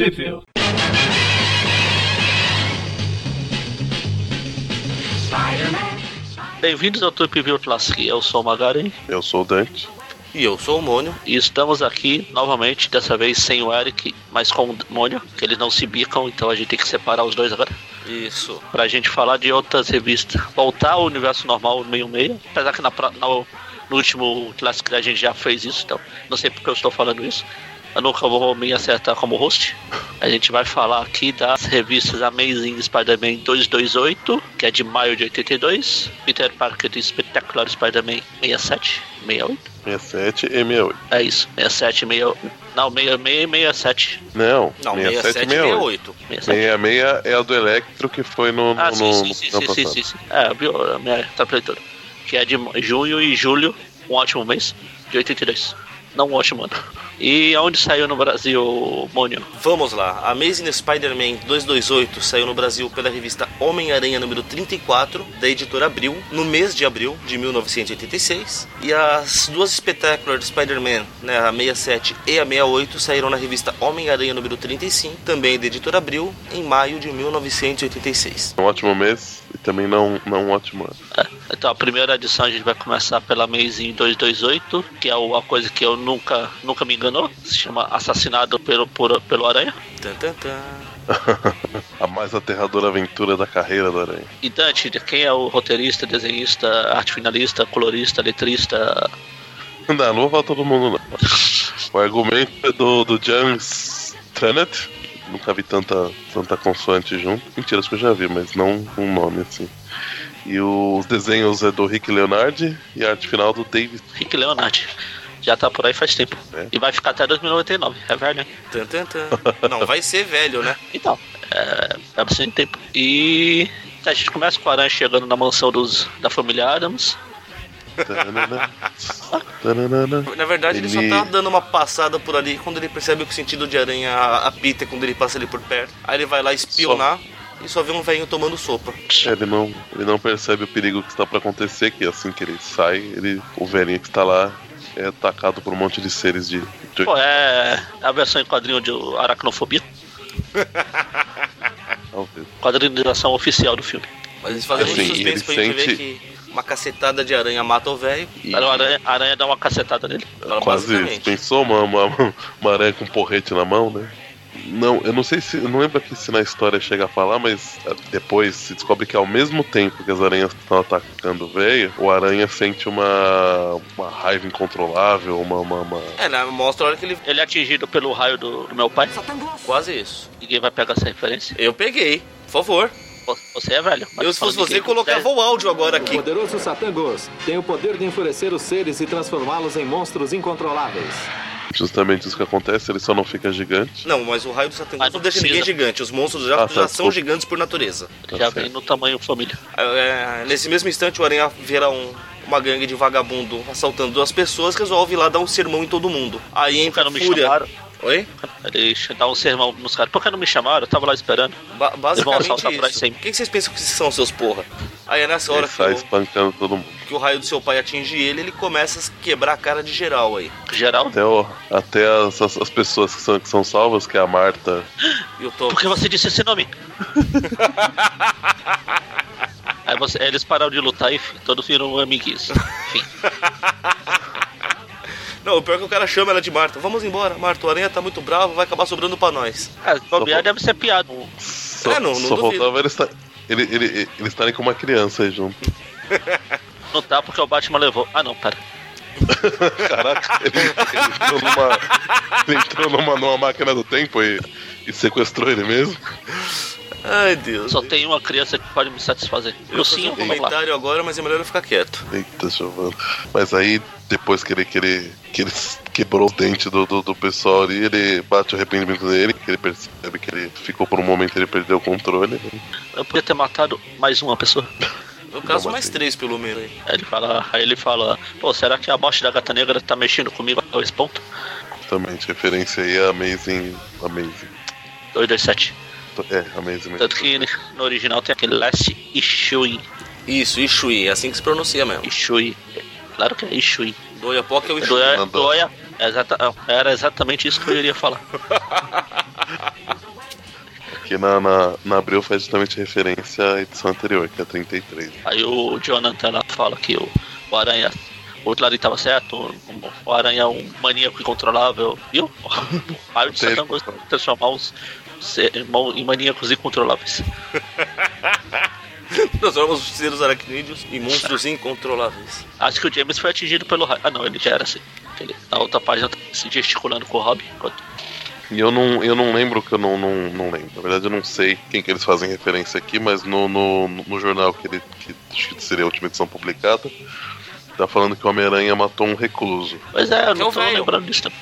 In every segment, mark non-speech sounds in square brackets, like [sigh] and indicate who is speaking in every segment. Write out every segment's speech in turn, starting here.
Speaker 1: Sheffield.
Speaker 2: Bem-vindos ao Trip View Classic. Eu sou o Magaren
Speaker 3: Eu sou o Dante.
Speaker 4: E eu sou o Mônio.
Speaker 2: e estamos aqui novamente, dessa vez sem o Eric, mas com o Mônio, que eles não se bicam, então a gente tem que separar os dois agora.
Speaker 4: Isso.
Speaker 2: Pra gente falar de outras revistas. Voltar ao universo normal meio-meio, apesar que na, na- no último Classic a gente já fez isso, então não sei porque eu estou falando isso. Eu nunca vou me acertar como host. A gente vai falar aqui das revistas Amazing Spider-Man 228, que é de maio de 82, Peter Parker de Spectacular Spider-Man 67, 68.
Speaker 3: 67 e 68.
Speaker 2: É isso, 67, 68. Não, 66 e 67.
Speaker 3: Não,
Speaker 4: Não,
Speaker 3: 67
Speaker 4: 67
Speaker 3: e
Speaker 4: e
Speaker 3: 68.
Speaker 4: 68.
Speaker 2: 67.
Speaker 3: 66 é a do Electro que foi no, no,
Speaker 2: Ah, sim,
Speaker 3: no,
Speaker 2: sim,
Speaker 3: no
Speaker 2: sim,
Speaker 3: ano
Speaker 2: sim, sim, sim, sim. É, viu? A minha tá leitura. Que é de junho e julho, um ótimo mês, de 82. Não um ótimo ano. E onde saiu no Brasil, Mônio?
Speaker 4: Vamos lá. Amazing Spider-Man 228 saiu no Brasil pela revista Homem-Aranha número 34, da editora Abril, no mês de abril de 1986. E as duas Spectacular Spider-Man, né, a 67 e a 68, saíram na revista Homem-Aranha número 35, também da editora Abril, em maio de 1986.
Speaker 3: Um ótimo mês e também não, não um ótimo ano.
Speaker 2: Então a primeira edição a gente vai começar pela Amazing 228, que é uma coisa que eu nunca, nunca me enganou. Se chama Assassinado pelo, por- pelo Aranha. [laughs]
Speaker 3: A mais aterradora aventura da carreira do Aranha.
Speaker 2: E Dante, quem é o roteirista, desenhista, arte finalista, colorista, letrista? [laughs]
Speaker 3: Não, não vou falar todo mundo não. O argumento é do, do James Trennett. Nunca vi tanta, tanta consoante junto. Mentira, acho que eu já vi, mas não um nome assim. E os desenhos é do Rick Leonardi e a arte final do David.
Speaker 2: Rick Leonardi. Já tá por aí faz tempo.
Speaker 3: É.
Speaker 2: E vai ficar até 2099, é velho, hein?
Speaker 4: Tan, tan, tan. Não, vai ser velho, né? [laughs]
Speaker 2: Então, é, é bastante tempo. E a gente começa com o Aranha chegando na mansão dos, da família Adams. [laughs]
Speaker 4: Na verdade, ele,
Speaker 3: Ele-
Speaker 4: só tá dando uma passada por ali quando ele percebe que o sentido de aranha apita quando ele passa ali por perto. Aí ele vai lá espionar e só vê um velhinho tomando sopa.
Speaker 3: É, Ele não, ele não percebe o perigo que está para acontecer, que assim que ele sai, ele, o velhinho que está lá é atacado por um monte de seres de. de-
Speaker 2: Pô, é a versão em quadrinho de aracnofobia. [laughs] Quadrinização oficial do filme.
Speaker 4: Mas eles fazem
Speaker 3: Assim,
Speaker 4: muito suspense
Speaker 3: ele
Speaker 4: pra gente ver
Speaker 3: sente-
Speaker 4: que uma cacetada de aranha mata o velho.
Speaker 3: E
Speaker 2: o aranha, a aranha dá uma cacetada nele.
Speaker 3: quase
Speaker 4: basicamente.
Speaker 3: pensou uma, uma, uma aranha com um porrete na mão, né? Não, eu não sei se. Eu não lembro aqui se na história chega a falar, mas ah, depois se descobre que ao mesmo tempo que as aranhas estão atacando o velho, o aranha sente uma, uma raiva incontrolável, uma, uma, uma-
Speaker 4: É, né? Mostra a hora que ele.
Speaker 2: Ele é atingido pelo raio do, do meu pai.
Speaker 4: Quase isso.
Speaker 2: Ninguém vai pegar essa referência.
Speaker 4: Eu peguei, por favor.
Speaker 2: Você é velho. mas
Speaker 4: Eu, se fosse você, colocava o áudio agora
Speaker 1: O
Speaker 4: aqui.
Speaker 1: poderoso Satangos tem o poder de enfurecer os seres e transformá-los em monstros incontroláveis.
Speaker 3: Justamente isso que acontece, ele só não fica gigante.
Speaker 4: Não, mas o raio do Satã não
Speaker 2: não
Speaker 4: deixa ninguém gigante. Os monstros já,
Speaker 3: Ah, tá,
Speaker 4: já são gigantes por natureza.
Speaker 2: Já
Speaker 3: Tá
Speaker 2: vem no tamanho família.
Speaker 4: É, nesse mesmo instante, o Aranha vira um- uma gangue de vagabundo assaltando duas pessoas, resolve ir lá dar um sermão em todo mundo. Aí entra
Speaker 2: Cara,
Speaker 4: Fúria.
Speaker 2: chamaram.
Speaker 4: Oi?
Speaker 2: Ele dá um sermão nos caras. Por que não me chamaram? Eu tava lá esperando.
Speaker 4: Ba basicamente isso. O que vocês pensam que são seus porra? Aí é nessa hora
Speaker 3: Ele
Speaker 4: que
Speaker 3: sai
Speaker 4: o,
Speaker 3: espancando todo mundo.
Speaker 4: que o raio do seu pai atinge ele, ele começa a quebrar a cara de geral aí.
Speaker 2: Geral,
Speaker 3: Até, o- até as, as, as pessoas que são, que são salvas, que é a Marta.
Speaker 4: E tô.
Speaker 2: por que você disse esse nome? [laughs] Aí você- eles pararam de lutar e todos viram amiguinhos. Enfim. [laughs]
Speaker 4: Não, o pior é que o cara chama ela de Marta. Vamos embora, Marta. O Aranha tá muito bravo, vai acabar sobrando pra nós.
Speaker 2: Ah, bobear deve ser piada.
Speaker 3: Só,
Speaker 4: É, não- não
Speaker 3: só faltava eles, ele, ele, ele- eles estarem com uma criança aí junto. [laughs]
Speaker 2: Não tá porque o Batman levou. Ah, não, pera. [laughs]
Speaker 3: Caraca, ele, ele entrou, numa, ele entrou numa, numa máquina do tempo e, e sequestrou ele mesmo.
Speaker 4: Ai, Deus.
Speaker 2: Só tem uma criança que pode me satisfazer.
Speaker 4: Eu fazer
Speaker 2: Lucinho,
Speaker 4: um comentário agora, mas é melhor eu ficar quieto.
Speaker 3: Eita, Giovanna. Mas aí, depois que ele, que ele, que ele quebrou o dente do, do, do pessoal ali, ele bate o arrependimento dele, que ele percebe que ele ficou por um momento, ele perdeu o controle.
Speaker 2: Eu podia ter matado mais uma pessoa.
Speaker 4: No caso, mais
Speaker 3: assim?
Speaker 4: três pelo menos aí.
Speaker 2: Aí ele fala, aí ele fala, pô, será que a morte da gata negra tá mexendo comigo a esse ponto?
Speaker 3: Justamente, referência aí a Amazing. Amazing.
Speaker 2: 227.
Speaker 3: É, Amazing.
Speaker 2: Tanto que no original tem aquele Last Ishui.
Speaker 4: Isso, Ishui, é assim que se pronuncia mesmo.
Speaker 2: Ishui. Claro que é Ishui.
Speaker 4: Doiapoca é o Ishui.
Speaker 2: Doia, exata, era exatamente isso que eu iria falar. [laughs]
Speaker 3: Porque na, na, na Abril faz justamente referência à edição anterior, que é 33.
Speaker 2: Aí o Jonathan lá fala que o, o Aranha. O outro lado tava certo, o Aranha é um maníaco incontrolável, viu? [laughs] Aí o Satã de transformar os ser- em maníacos incontroláveis. [laughs]
Speaker 4: Transforma os seres aracnídeos em monstros incontroláveis.
Speaker 2: Acho que o James foi atingido pelo raio. Ah não, ele já era assim. Ele, na outra página tá se gesticulando com o Robin. enquanto-
Speaker 3: E eu não, eu não lembro que eu não, não, não lembro. Na verdade, eu não sei quem que eles fazem referência aqui, mas no, no, no jornal que ele que acho que seria a última edição publicada, tá falando que o Homem-Aranha matou um recluso.
Speaker 2: Pois é, eu
Speaker 4: É
Speaker 2: não tô
Speaker 4: velho.
Speaker 2: lembrando disso. também.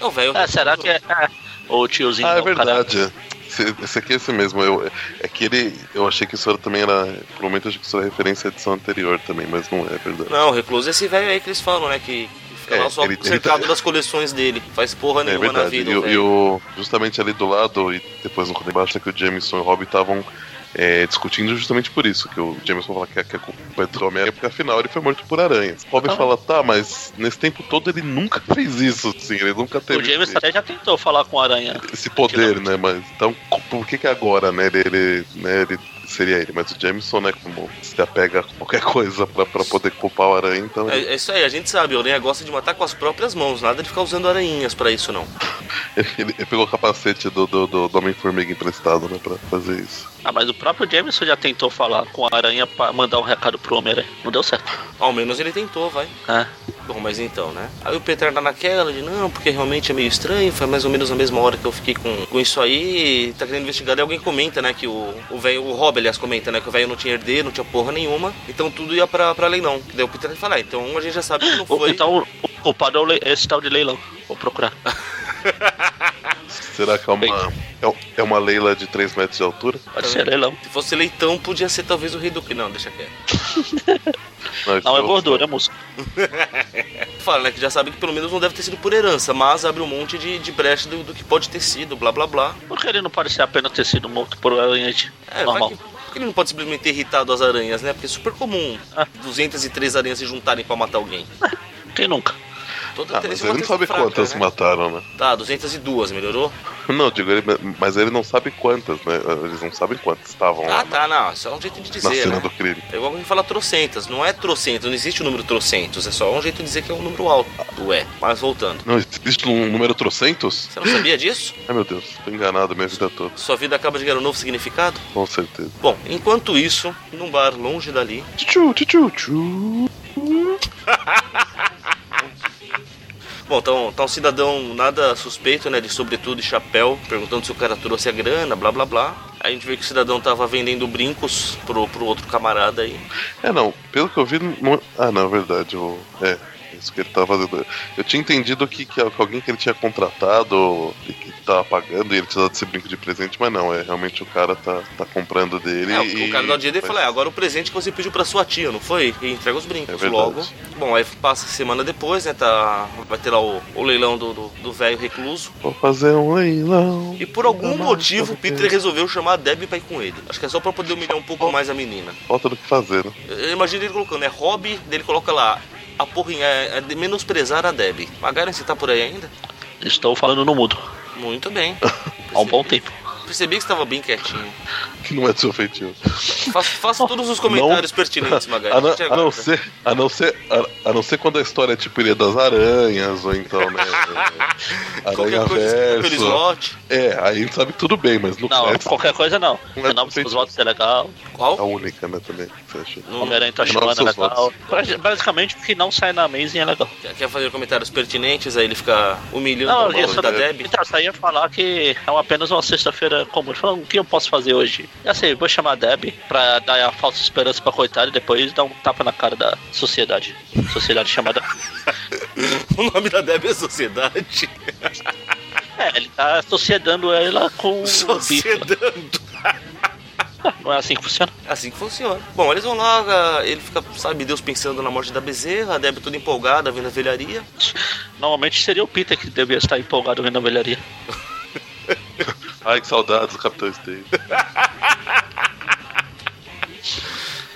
Speaker 4: É o velho.
Speaker 2: É? É, será que é, é o tiozinho?
Speaker 3: Ah, é verdade. Esse, esse aqui é esse mesmo. Eu, é que ele. Eu achei que isso era, também era. Por um momento eu achei que isso era referência à edição anterior também, mas não é verdade.
Speaker 4: Não, o recluso é esse velho aí que eles falam, né? Que, que fica
Speaker 3: É,
Speaker 4: lá só
Speaker 3: ele- ele
Speaker 4: cercado
Speaker 3: tá-
Speaker 4: das coleções dele. Faz porra
Speaker 3: É
Speaker 4: nenhuma na
Speaker 3: verdade.
Speaker 4: vida.
Speaker 3: E, e o, justamente ali do lado, e depois no embaixo, é que o Jameson e o Robbie estavam é, discutindo justamente por isso. Que o Jameson fala que, a- que a culpa é do Homem-Aranha, porque afinal ele foi morto por aranhas. O Robbie
Speaker 2: Ah.
Speaker 3: fala, tá, mas nesse tempo todo ele nunca fez isso, assim, ele nunca teve
Speaker 2: O James até já tentou falar com o Aranha.
Speaker 3: esse poder, né? Mas então, por que que agora, né? Ele, ele, né, ele seria ele, mas o Jameson, né? Como se apega a qualquer coisa pra, pra poder culpar o aranha, então.
Speaker 4: É, é isso aí, a gente sabe, o Aranha gosta de matar com as próprias mãos, nada de ficar usando aranhinhas pra isso, não. [laughs]
Speaker 3: Ele, ele pegou o capacete do, do, do, do Homem-Formiga emprestado, né? Pra fazer isso.
Speaker 2: Ah, mas o próprio Jameson já tentou falar com a Aranha pra mandar um recado pro Homem-Aranha. Não deu certo.
Speaker 4: Ao menos ele tentou, vai.
Speaker 2: É.
Speaker 4: Bom, mas então, né? Aí o Peter tá naquela de não, porque realmente é meio estranho, foi mais ou menos a mesma hora que eu fiquei com, com isso aí, tá querendo investigar, e alguém comenta, né, que o o velho, o Rob, aliás, comenta, né, que o velho não tinha herdeiro, não tinha porra nenhuma, então tudo ia pra, pra leilão. Daí o Peter fala, ah, então a gente já sabe que não [laughs] foi.
Speaker 2: Então o o culpado é o le- esse tal de leilão. Vou procurar. [laughs]
Speaker 3: Será que é uma, é, é uma Leila de 3 metros de altura?
Speaker 2: Pode ser leilão.
Speaker 4: Se fosse leitão, podia ser talvez o rei do que não, deixa quieto. [laughs]
Speaker 3: Mas
Speaker 2: Não, é
Speaker 3: eu-
Speaker 2: gordura, é músculo. [laughs]
Speaker 4: Fala, né, que já sabe que pelo menos não deve ter sido por herança, mas abre um monte de, de brecha do, do que pode ter sido, blá blá blá.
Speaker 2: Porque ele não parecia apenas ter sido morto por aranha de
Speaker 4: É,
Speaker 2: normal.
Speaker 4: que, que ele não pode simplesmente ter irritado as aranhas, né? Porque é super comum
Speaker 2: Ah.
Speaker 4: 203 aranhas se juntarem pra matar alguém. [laughs]
Speaker 2: Quem nunca?
Speaker 4: Toda
Speaker 3: Ah, mas
Speaker 4: uma
Speaker 3: ele não sabe
Speaker 4: fraca,
Speaker 3: quantas
Speaker 4: né?
Speaker 3: mataram, né?
Speaker 4: Tá, 202, melhorou?
Speaker 3: Não, digo, ele, mas ele não sabe quantas, né? Eles não sabem quantas estavam lá
Speaker 4: Ah, tá, não, isso é um jeito de
Speaker 3: na
Speaker 4: dizer,
Speaker 3: cena
Speaker 4: né?
Speaker 3: do crime.
Speaker 4: É igual a gente fala trocentas, não é trocentas, não existe o número trocentos, é só um jeito de dizer que é um número alto. Ué, mas voltando.
Speaker 3: Não, existe um número trocentos?
Speaker 4: Você não sabia disso? [laughs]
Speaker 3: Ai meu Deus, tô enganado a minha vida toda,
Speaker 4: Sua vida acaba de ganhar um novo significado?
Speaker 3: com certeza.
Speaker 4: Bom, enquanto isso, num bar longe dali,
Speaker 3: Tchu, tchu, tchu. [laughs]
Speaker 4: Bom, então tá um cidadão nada suspeito, né, de sobretudo e chapéu, perguntando se o cara trouxe a grana, blá blá blá. A gente vê que o cidadão tava vendendo brincos pro, pro outro camarada aí.
Speaker 3: É, não, pelo que eu vi, não... ah, não, é verdade, o... é, isso que ele tava fazendo. Eu tinha entendido que, que alguém que ele tinha contratado e que tava pagando e ele precisava desse brinco de presente, mas não, é realmente o cara tá, tá comprando dele.
Speaker 4: É, o-
Speaker 3: e...
Speaker 4: o cara dá o dinheiro e fala, é, agora o presente que você pediu pra sua tia, não foi? E entrega os brincos
Speaker 3: É
Speaker 4: logo. Bom, aí passa semana depois, né, tá, vai ter lá o, o leilão do velho recluso.
Speaker 3: Vou fazer um leilão.
Speaker 4: E por algum motivo o. Peter resolveu chamar a Debbie pra ir com ele. Acho que é só pra poder humilhar um pouco mais a menina.
Speaker 3: Falta do que fazer, né?
Speaker 4: Eu imagino ele colocando, é hobby, dele coloca lá, a porrinha é, é de menosprezar a Debbie. Magaren, você tá por aí ainda?
Speaker 2: Estou falando no mudo.
Speaker 4: Muito bem. [laughs]
Speaker 2: Há um bom tempo.
Speaker 4: Percebi que estava bem quietinho.
Speaker 3: Que não é do seu feitio.
Speaker 4: Faça, faça todos os comentários [laughs] pertinentes, Magaren.
Speaker 3: A não, a não ser, a não ser, a, a não ser quando a história é tipo Ilha das Aranhas, ou então, né? [laughs]
Speaker 4: Qualquer
Speaker 3: Aranha Verso.
Speaker 4: slot.
Speaker 3: É, aí a gente sabe que tudo bem, mas no
Speaker 2: Não,
Speaker 3: Cats,
Speaker 2: qualquer coisa não. [laughs]
Speaker 3: Não é
Speaker 2: Renova seus
Speaker 3: perfeito.
Speaker 2: votos é legal.
Speaker 3: a
Speaker 4: Qual?
Speaker 3: única, né, também.
Speaker 4: Não-
Speaker 2: Homem-Aranha tá
Speaker 3: Renova
Speaker 2: chamando é
Speaker 3: seus
Speaker 2: legal. Basi- Basicamente, o que não sai na Amazing é legal.
Speaker 4: Quer- fazer comentários pertinentes? Aí ele fica humilhando
Speaker 2: Não,
Speaker 4: a da Debbie.
Speaker 2: Então, só ia falar que é apenas uma sexta-feira comum. Ele falou, o que eu posso fazer hoje? Já sei, vou chamar a Debbie pra dar a falsa esperança pra coitada e depois dar um tapa na cara da sociedade. Sociedade chamada. [laughs]
Speaker 4: O nome da Debbie é Sociedade.
Speaker 2: É, ele tá associando ela com bife.
Speaker 4: Sociedando.
Speaker 2: Não é assim que funciona?
Speaker 4: É assim que funciona. Bom, eles vão lá, ele fica, sabe, Deus pensando na morte da bezerra, a Debbie toda empolgada, vendo a velharia.
Speaker 2: Normalmente seria o Peter que devia estar empolgado vendo a velharia. [laughs]
Speaker 3: Ai, que saudades do Capitão Steve. [laughs]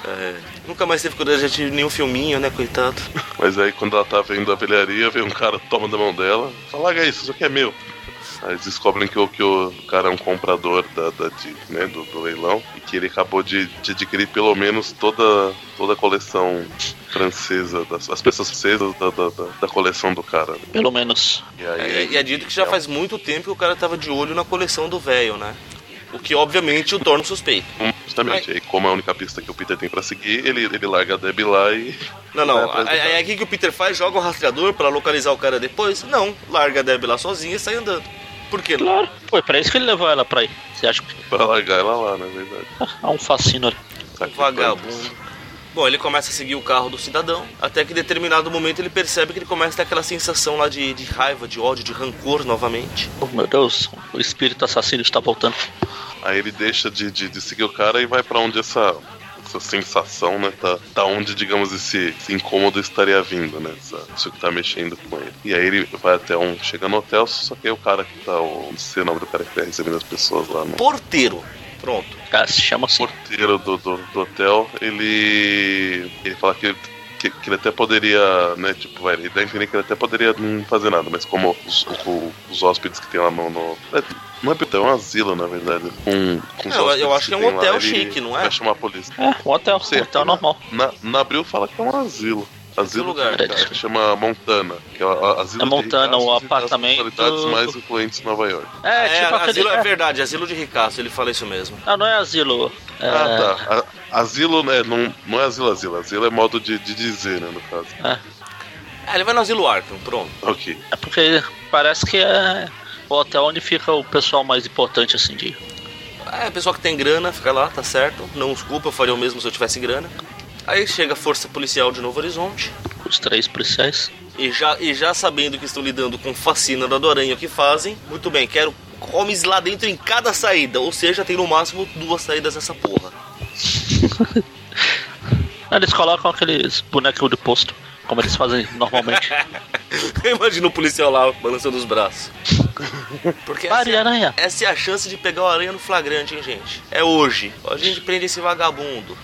Speaker 4: É, nunca mais teve coragem de nenhum filminho, né, coitado.
Speaker 3: Mas aí quando ela tá vendo a velharia, vem um cara, toma da mão dela, fala, larga isso, isso aqui é meu. Aí eles descobrem que o, que o cara é um comprador da, da de, né, do, do leilão e que ele acabou de, de adquirir pelo menos toda, toda a coleção francesa, das, as peças francesas da, da, da, da coleção do cara. né?
Speaker 2: Pelo menos.
Speaker 3: E aí,
Speaker 4: É, e é dito que já faz muito tempo que o cara tava de olho na coleção do velho, né? O que obviamente o torna suspeito.
Speaker 3: Hum, Justamente, aí como é a única pista que o Peter tem pra seguir, ele, ele larga a Debbie lá e.
Speaker 4: Não, não.
Speaker 3: cara.
Speaker 4: aí o que o Peter faz? Joga um rastreador pra localizar o cara depois? Não. Larga a Debbie lá sozinha e sai andando. Por que não?
Speaker 2: Claro. Foi pra isso que ele levou ela pra ir. Você acha que
Speaker 3: Pra largar ela lá, na verdade.
Speaker 2: há um fascínio ali?
Speaker 3: Tá aqui,
Speaker 4: Vagabundo. Bom, ele começa a seguir o carro do cidadão, até que em determinado momento ele percebe que ele começa a ter aquela sensação lá de, de raiva, de ódio, de rancor novamente.
Speaker 2: Oh, meu Deus, o espírito assassino está voltando.
Speaker 3: Aí ele deixa de, de, de seguir o cara e vai pra onde essa, essa sensação, né? Tá, tá onde, digamos, esse, esse incômodo estaria vindo, né? Essa, isso que tá mexendo com ele. E aí ele vai até um. Chega no hotel, só que aí o cara que tá. O, não sei o nome do cara que tá recebendo as pessoas lá no
Speaker 4: Porteiro. Pronto.
Speaker 2: Cara, se chama assim.
Speaker 3: porteiro do, do, do hotel, ele. ele fala que ele, que, que ele até poderia, né, tipo, vai, ele dá a entender que ele até poderia não fazer nada, mas como os, o- os hóspedes que tem lá no. no não é hotel, é um asilo, na verdade. Com, com
Speaker 4: eu
Speaker 3: hóspedes
Speaker 4: acho que é um
Speaker 3: lá,
Speaker 4: hotel chique, não é?
Speaker 3: Vai chamar a polícia.
Speaker 2: É, um hotel,
Speaker 3: Sim.
Speaker 2: um hotel normal.
Speaker 3: Na, na Abril fala que é um asilo. Asilo
Speaker 4: lugar?
Speaker 3: que, que chama Montana, que é o asilo
Speaker 2: É
Speaker 3: de
Speaker 2: Montana, o apartamento-
Speaker 3: localidades mais influentes de Nova York.
Speaker 2: É,
Speaker 4: É,
Speaker 2: tipo aquele.
Speaker 4: asilo é
Speaker 2: é.
Speaker 4: verdade, asilo de ricaço, ele fala isso mesmo.
Speaker 2: Não, não é asilo. É,
Speaker 3: Ah, tá. A- asilo, né? Não, não é asilo, asilo. Asilo é modo de, de dizer, né, no caso.
Speaker 2: é.
Speaker 4: Ah, ele vai no asilo Arkham, pronto.
Speaker 3: Ok.
Speaker 2: É porque parece que é o hotel onde fica o pessoal mais importante, assim, de.
Speaker 4: É, pessoal que tem grana, fica lá, tá certo. Não os culpa, eu faria o mesmo se eu tivesse grana. Aí chega a força policial de Novo Horizonte.
Speaker 2: Os três policiais.
Speaker 4: E já, e já sabendo que estão lidando com fascina da Aranha, o que fazem? Muito bem, quero comes lá dentro em cada saída. Ou seja, tem no máximo duas saídas nessa porra. [laughs]
Speaker 2: Eles colocam aqueles bonecos de posto, como eles fazem normalmente. [laughs]
Speaker 4: Imagina o policial lá balançando os braços. Porque essa,
Speaker 2: Pare,
Speaker 4: é-
Speaker 2: aranha.
Speaker 4: essa é a chance de pegar o aranha no flagrante, hein, gente? É hoje. A gente prende esse vagabundo.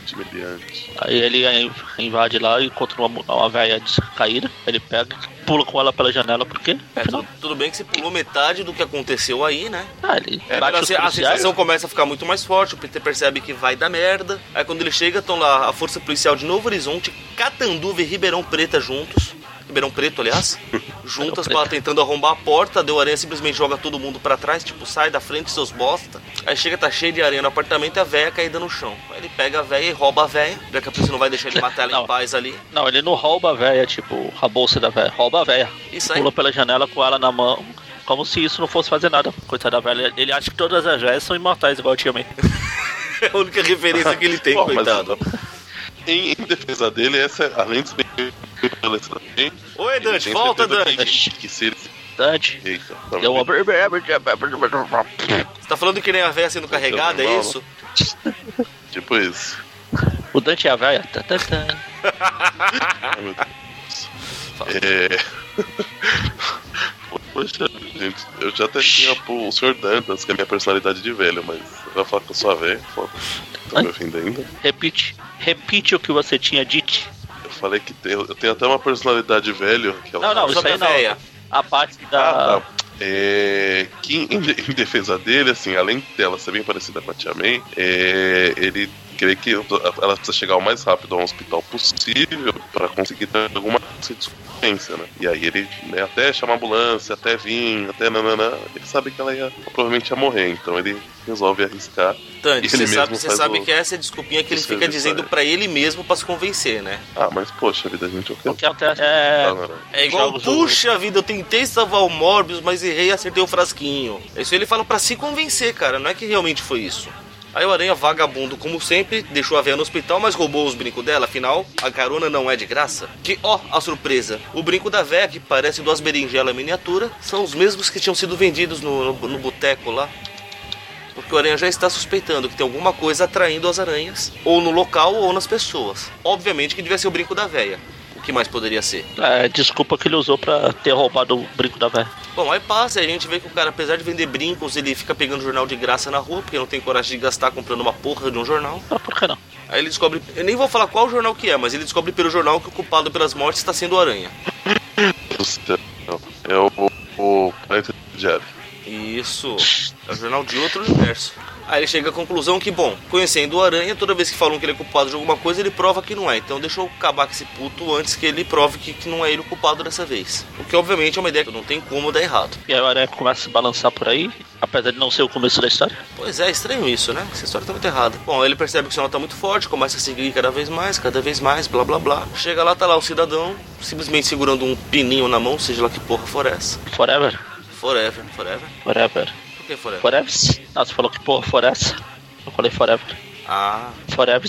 Speaker 2: Aí ele invade lá e encontra uma, uma velha caída. Ele pega, pula com ela pela janela, porque
Speaker 4: É, tudo, tudo bem que você pulou metade do que aconteceu aí, né?
Speaker 2: Ah, ele
Speaker 4: É,
Speaker 2: bate
Speaker 4: a,
Speaker 2: os
Speaker 4: se- a sensação começa a ficar muito mais forte, o Peter percebe que vai dar merda. Aí quando ele chega, estão lá a Força Policial de Novo Horizonte, Catanduva e Ribeirão Preta juntos. Ribeirão Preto, aliás. [laughs] juntas pra, tentando arrombar a porta. Deu aranha simplesmente joga todo mundo pra trás, tipo, sai da frente, seus bosta. Aí chega, tá cheio de aranha no apartamento e a véia caída no chão. Aí ele pega a véia e rouba a véia. Já que a polícia não vai deixar ele [laughs] matar ela em
Speaker 2: Não.
Speaker 4: paz ali.
Speaker 2: Não, ele não rouba a véia, tipo, a bolsa da véia. Rouba a véia.
Speaker 4: Isso aí.
Speaker 2: Pula pela janela com ela na mão. Como se isso não fosse fazer nada. Coitada da velha. Ele acha que todas as velhas são imortais, igual tinha também. [laughs]
Speaker 4: É a única referência que ele tem,
Speaker 3: Bom, mas-
Speaker 4: coitado.
Speaker 3: Em, em defesa dele, essa, é- além de ser
Speaker 4: Oi, Dante, volta, Dante.
Speaker 3: Que, que se ele.
Speaker 2: Dante.
Speaker 3: Eita,
Speaker 2: Deu uma...
Speaker 4: Você tá falando que nem a véia sendo carregada, é isso? [laughs]
Speaker 3: Tipo isso.
Speaker 2: O Dante é a véia. Tá, tá, tá.
Speaker 3: Ai, meu Deus. É. [laughs] Poxa, gente, eu já até tinha pô, o Sr. Dantas, que é a minha personalidade de velho, mas vai falar que eu sou a velha, foda. Tô me ofendendo.
Speaker 2: Repite. Repite o que você tinha dito.
Speaker 3: Eu falei que tem- eu tenho até uma personalidade velho, que é
Speaker 2: Não, não, isso
Speaker 4: Sobre
Speaker 2: aí
Speaker 4: a
Speaker 2: não.
Speaker 4: véia.
Speaker 2: A parte da.
Speaker 3: Ah, tá. É, que em, [laughs] em defesa dele, assim, além dela ser bem parecida com a Tia May, é, ele crê que ela precisa chegar o mais rápido ao hospital possível para conseguir ter alguma consequência, né? E aí ele né, até chama a ambulância, até vir, até nananã, ele sabe que ela ia provavelmente ia morrer, então ele resolve arriscar. Ele
Speaker 4: você sabe, você sabe
Speaker 3: o-
Speaker 4: que essa é a desculpinha que ele fica dizendo
Speaker 3: é.
Speaker 4: pra ele mesmo pra se convencer, né?
Speaker 3: Ah, mas poxa vida, gente, eu quero.
Speaker 2: O que acontece é.
Speaker 3: Ah, não.
Speaker 4: É igual,
Speaker 2: Jogos-
Speaker 4: puxa vida, eu tentei salvar o Morbius, mas errei e acertei o frasquinho. Isso ele fala pra se convencer, cara, não é que realmente foi isso. Aí o Aranha, vagabundo como sempre, deixou a véia no hospital, mas roubou os brincos dela, afinal, a carona não é de graça. Que, ó, a surpresa, o brinco da véia, que parece duas berinjelas miniatura, são os mesmos que tinham sido vendidos no, no, no boteco lá. Porque o Aranha já está suspeitando que tem alguma coisa atraindo as aranhas, ou no local ou nas pessoas. Obviamente que devia ser o brinco da véia. O que mais poderia ser?
Speaker 2: É, desculpa que ele usou pra ter roubado o brinco da véia.
Speaker 4: Bom, aí passa e a gente vê que o cara, apesar de vender brincos, ele fica pegando jornal de graça na rua, porque não tem coragem de gastar comprando uma porra de um jornal.
Speaker 2: Ah, por que não?
Speaker 4: Aí ele descobre, eu nem vou falar qual jornal que é, mas ele descobre pelo jornal que o culpado pelas mortes está sendo o Aranha.
Speaker 3: do céu. É o, o Planeta Diário.
Speaker 4: Isso. É o jornal de outro universo. Aí ele chega à conclusão que, bom, conhecendo o Aranha, toda vez que falam que ele é culpado de alguma coisa, ele prova que não é. Então deixa eu acabar com esse puto antes que ele prove que, que não é ele o culpado dessa vez. O que obviamente é uma ideia que não tem como dar errado.
Speaker 2: E aí o Aranha começa a se balançar por aí, apesar de não ser o começo da história.
Speaker 4: Pois é, estranho isso, né? Essa história tá muito errada. Bom, ele percebe que o sinal tá muito forte, começa a seguir cada vez mais, cada vez mais, blá blá blá. Chega lá, tá lá o cidadão, simplesmente segurando um pininho na mão, seja lá que porra for essa.
Speaker 2: Forever.
Speaker 4: Forever, forever.
Speaker 2: Forever.
Speaker 4: Por que forever?
Speaker 2: Forever? Ah, você falou que porra for essa? Eu falei forever.
Speaker 4: Ah,
Speaker 2: Forever.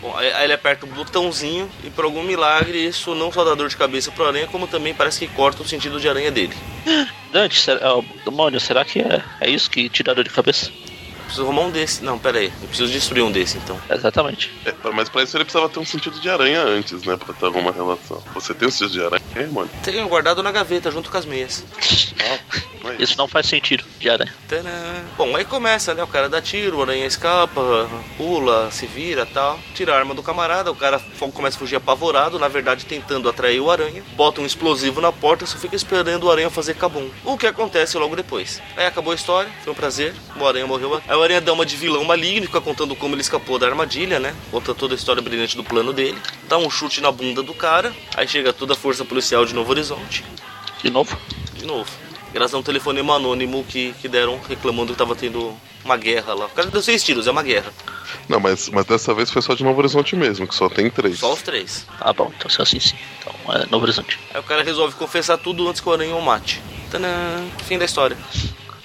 Speaker 4: Bom, aí ele aperta o botãozinho e por algum milagre isso não só dá dor de cabeça pro aranha, como também parece que corta o sentido de aranha dele. [gasps]
Speaker 2: Dante, será, oh, demônio, será que é, é isso que te dá dor de cabeça?
Speaker 4: Preciso arrumar um desse. Não, pera aí. Eu preciso destruir um desse então.
Speaker 2: Exatamente.
Speaker 3: É, mas pra isso ele precisava ter um sentido de aranha antes, né? Pra ter alguma relação. Você tem um sentido de aranha, é, mano?
Speaker 4: Tenho guardado na gaveta junto com as meias.
Speaker 3: Não é
Speaker 2: Isso não faz sentido de aranha.
Speaker 4: Tadã. Bom, aí começa, né? O cara dá tiro, o aranha escapa, pula, se vira tal. Tira a arma do camarada, o cara começa a fugir apavorado, na verdade tentando atrair o aranha. Bota um explosivo na porta, só fica esperando o aranha fazer cabum. O que acontece logo depois. Aí acabou a história, foi um prazer. O aranha morreu. Aí o aranha dá uma de vilão maligno, fica contando como ele escapou da armadilha, né? Conta toda a história brilhante do plano dele. Dá um chute na bunda do cara. Aí chega toda a força policial de Novo Horizonte.
Speaker 2: De novo.
Speaker 4: De novo. Graças a um telefonema anônimo que, que deram reclamando que tava tendo uma guerra lá. O cara deu seis tiros, é uma guerra.
Speaker 3: Não, mas, mas dessa vez foi só de Novo Horizonte mesmo, que só tem três.
Speaker 4: Só os três.
Speaker 2: Ah, bom, então se é assim sim. Então é Novo Horizonte.
Speaker 4: Aí o cara resolve confessar tudo antes que o aranha o mate. Tanã, fim da história.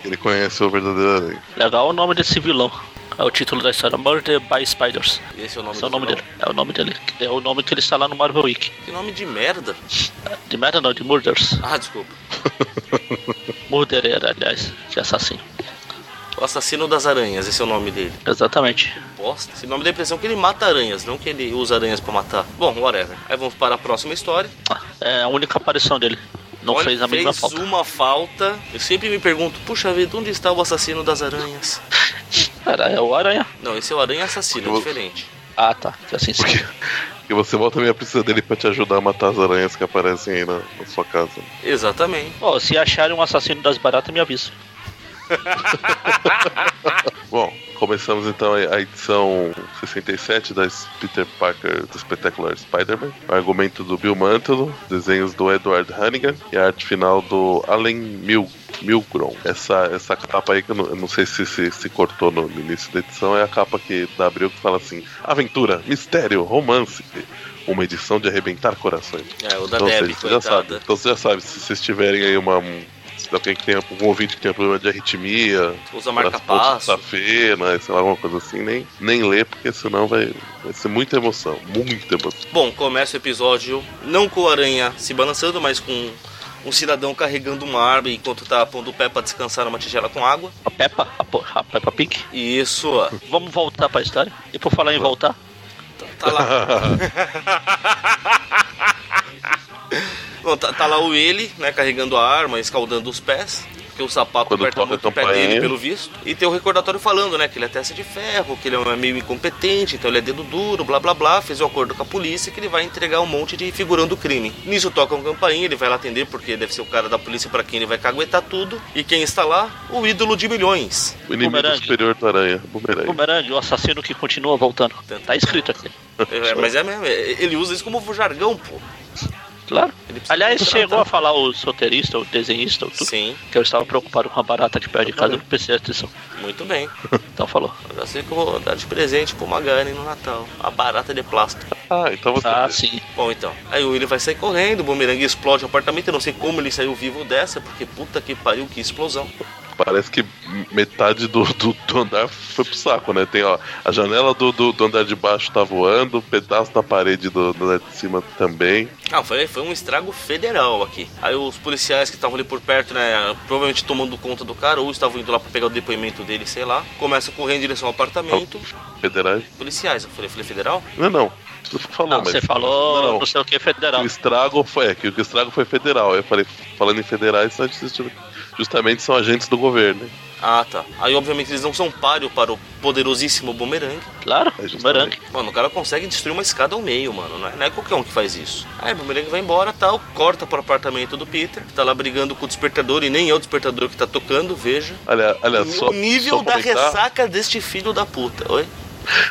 Speaker 3: Ele conhece o verdadeiro aranha.
Speaker 2: Legal o nome desse vilão. É o título da história, Murder by Spiders.
Speaker 4: Esse é o nome
Speaker 2: Esse é o nome dele. É o nome dele. É o nome que ele está lá no Marvel Wiki.
Speaker 4: Que nome de merda.
Speaker 2: De merda não, de Murders.
Speaker 4: Ah, desculpa. [laughs]
Speaker 2: Murderer, aliás, de assassino.
Speaker 4: O assassino das aranhas, esse é o nome dele.
Speaker 2: Exatamente.
Speaker 4: Bosta. Esse nome dá a impressão que ele mata aranhas, não que ele usa aranhas pra matar. Bom, whatever. Aí vamos para a próxima história.
Speaker 2: Ah, É a única aparição dele. Não
Speaker 4: Olha,
Speaker 2: fez a mínima
Speaker 4: fez
Speaker 2: falta.
Speaker 4: uma falta. Eu sempre me pergunto, puxa vida, onde está o assassino das aranhas?
Speaker 2: Cara, é o Aranha.
Speaker 4: Não, esse é o aranha assassino, é
Speaker 3: Eu-
Speaker 4: diferente.
Speaker 2: Ah, tá. Se assim sim.
Speaker 3: Porque, porque você volta também precisa dele pra te ajudar a matar as aranhas que aparecem aí na, na sua casa.
Speaker 4: Exatamente.
Speaker 2: Ó, se acharem um assassino das baratas, me avisa. [laughs]
Speaker 3: Bom, começamos então a edição 67 da Peter Parker do Spectacular Spider-Man. Argumento do Bill Mantelo, desenhos do Edward Hannigan e a arte final do Allen Mil Milgrom. Essa, essa capa aí que eu não, eu não sei se, se se cortou no, início da edição é a capa que da Abril que fala assim: aventura, mistério, romance. Uma edição de arrebentar corações.
Speaker 4: É, o da
Speaker 3: Então,
Speaker 4: Debbie,
Speaker 3: vocês já sabem.
Speaker 4: coitada.
Speaker 3: Então você já sabe, se vocês tiverem aí uma. Se alguém que tem um ouvinte que tem problema de arritmia,
Speaker 4: Usa marca-passo.
Speaker 3: sexta-feira, sei lá, alguma coisa assim, nem, nem lê, porque senão vai, vai ser muita emoção, muita emoção.
Speaker 4: Bom, começa o episódio não com o aranha se balançando, mas com um cidadão carregando uma arma enquanto tá pondo o pé pra descansar numa tigela com água.
Speaker 2: A Peppa, a, po- a Peppa Pig.
Speaker 4: E isso,
Speaker 2: Vamos voltar pra história? E por falar em voltar,
Speaker 4: tá lá. [laughs] Bom, tá, tá lá o ele, né, carregando a arma, escaldando os pés. Porque o sapato
Speaker 3: Quando
Speaker 4: aperta muito o pé dele, pelo visto. E tem o recordatório falando, né, que ele é testa de ferro, que ele é meio incompetente, então ele é dedo duro, blá blá blá. Fez um acordo com a polícia que ele vai entregar um monte de figurão do crime. Nisso toca um campainha, ele vai lá atender porque deve ser o cara da polícia pra quem ele vai caguetar tudo. E quem está lá? O ídolo de milhões.
Speaker 3: O inimigo
Speaker 2: Bumerangue.
Speaker 3: superior do aranha, bumerangue.
Speaker 2: Bumerangue, o assassino que continua voltando. Tá escrito aqui.
Speaker 4: É, mas é mesmo, é- ele usa isso como jargão, pô.
Speaker 2: Claro. Aliás, chegou a falar o roteirista, o desenhista, o tudo.
Speaker 4: Sim,
Speaker 2: Que eu estava preocupado com a barata de perto de casa, eu não prestei atenção.
Speaker 4: muito bem. [laughs]
Speaker 2: Então falou.
Speaker 4: Eu já sei que eu vou dar de presente pro Magari no Natal. A barata de plástico.
Speaker 3: Ah, então você.
Speaker 2: Ah, sim.
Speaker 4: Bom, então. Aí o Willy vai sair correndo, o bumerangue explode o apartamento. Eu não sei como ele saiu vivo dessa, porque puta que pariu, que explosão.
Speaker 3: Parece que metade do, do, do andar foi pro saco, né? Tem, ó, a janela do, do, do andar de baixo tá voando, um pedaço da parede do, do andar de cima também.
Speaker 4: Ah, foi, foi um estrago federal aqui. Aí os policiais que estavam ali por perto, né, provavelmente tomando conta do cara, ou estavam indo lá pra pegar o depoimento dele, sei lá, começam a correr em direção ao apartamento.
Speaker 3: Federais.
Speaker 4: Policiais, eu falei, falei federal?
Speaker 3: Não, não. Você falou,
Speaker 2: Não,
Speaker 3: mas.
Speaker 2: você falou
Speaker 3: Não,
Speaker 2: não,
Speaker 3: não.
Speaker 2: sei o que federal.
Speaker 3: O estrago foi, é, que o estrago foi federal. Eu falei, falando em federais, existe- justamente são agentes do governo. né?
Speaker 4: Ah, tá. Aí, obviamente, eles não são páreo para o poderosíssimo bumerangue.
Speaker 2: Claro,
Speaker 3: É,
Speaker 2: bumerangue.
Speaker 4: Mano, o cara consegue destruir uma escada ao meio, mano. Não é, não é qualquer um que faz isso. Aí o bumerangue vai embora, tal, corta pro apartamento do Peter, que tá lá brigando com o despertador, e nem é o despertador que tá tocando, veja.
Speaker 3: Olha, olha só.
Speaker 4: o nível
Speaker 3: só
Speaker 4: da
Speaker 3: comentar,
Speaker 4: ressaca deste filho da puta. Oi?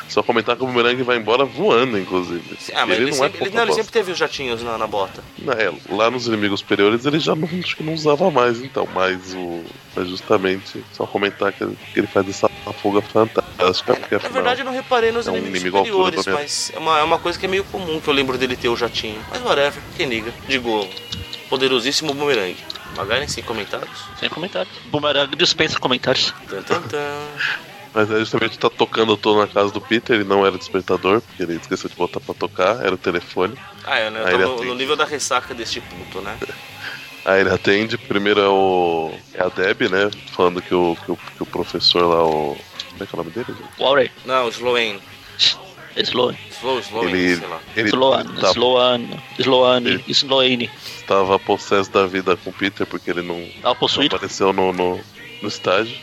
Speaker 3: Só comentar que o bumerangue vai embora voando, inclusive.
Speaker 4: Ah, mas ele,
Speaker 3: não
Speaker 4: sempre,
Speaker 3: é
Speaker 4: ele, não, ele sempre teve os jatinhos na, na bota.
Speaker 3: Não, é, lá nos inimigos superiores ele já não, acho que não usava mais, então. Mas o. Mas justamente, só comentar que, que ele faz essa fuga fantástica. Porque,
Speaker 4: Na
Speaker 3: afinal,
Speaker 4: verdade, eu não reparei nos
Speaker 3: é um
Speaker 4: inimigos superiores, mas é uma, é uma coisa que é meio comum que eu lembro dele ter o jatinho. Mas whatever, quem liga? Digo, poderosíssimo bumerangue. Magaren sem comentários.
Speaker 2: Sem comentários. Bumerangue dispensa comentários.
Speaker 4: Tan, tan, tan. [laughs]
Speaker 3: Mas é justamente tá tocando o tom na casa do Peter, ele não era despertador, porque ele esqueceu de botar pra tocar, era o telefone.
Speaker 4: Ah, é, né? Eu
Speaker 3: Aí
Speaker 4: tô no, nível da ressaca deste puto, né? [laughs]
Speaker 3: Aí ele atende, primeiro é o. É a Deb, né? Falando que o, que o, que o professor lá, o. Como é que é o nome dele? gente?
Speaker 2: Warren.
Speaker 4: Não, Sloane.
Speaker 2: Sloan.
Speaker 4: Slow, Sloane,
Speaker 3: Ele,
Speaker 4: sei lá.
Speaker 3: ele
Speaker 2: Sloan.
Speaker 3: tá-
Speaker 2: Sloan. Sloane.
Speaker 3: Ele-
Speaker 2: Sloane.
Speaker 3: tava possesso da vida com o Peter porque ele não, não apareceu no, no, no estágio.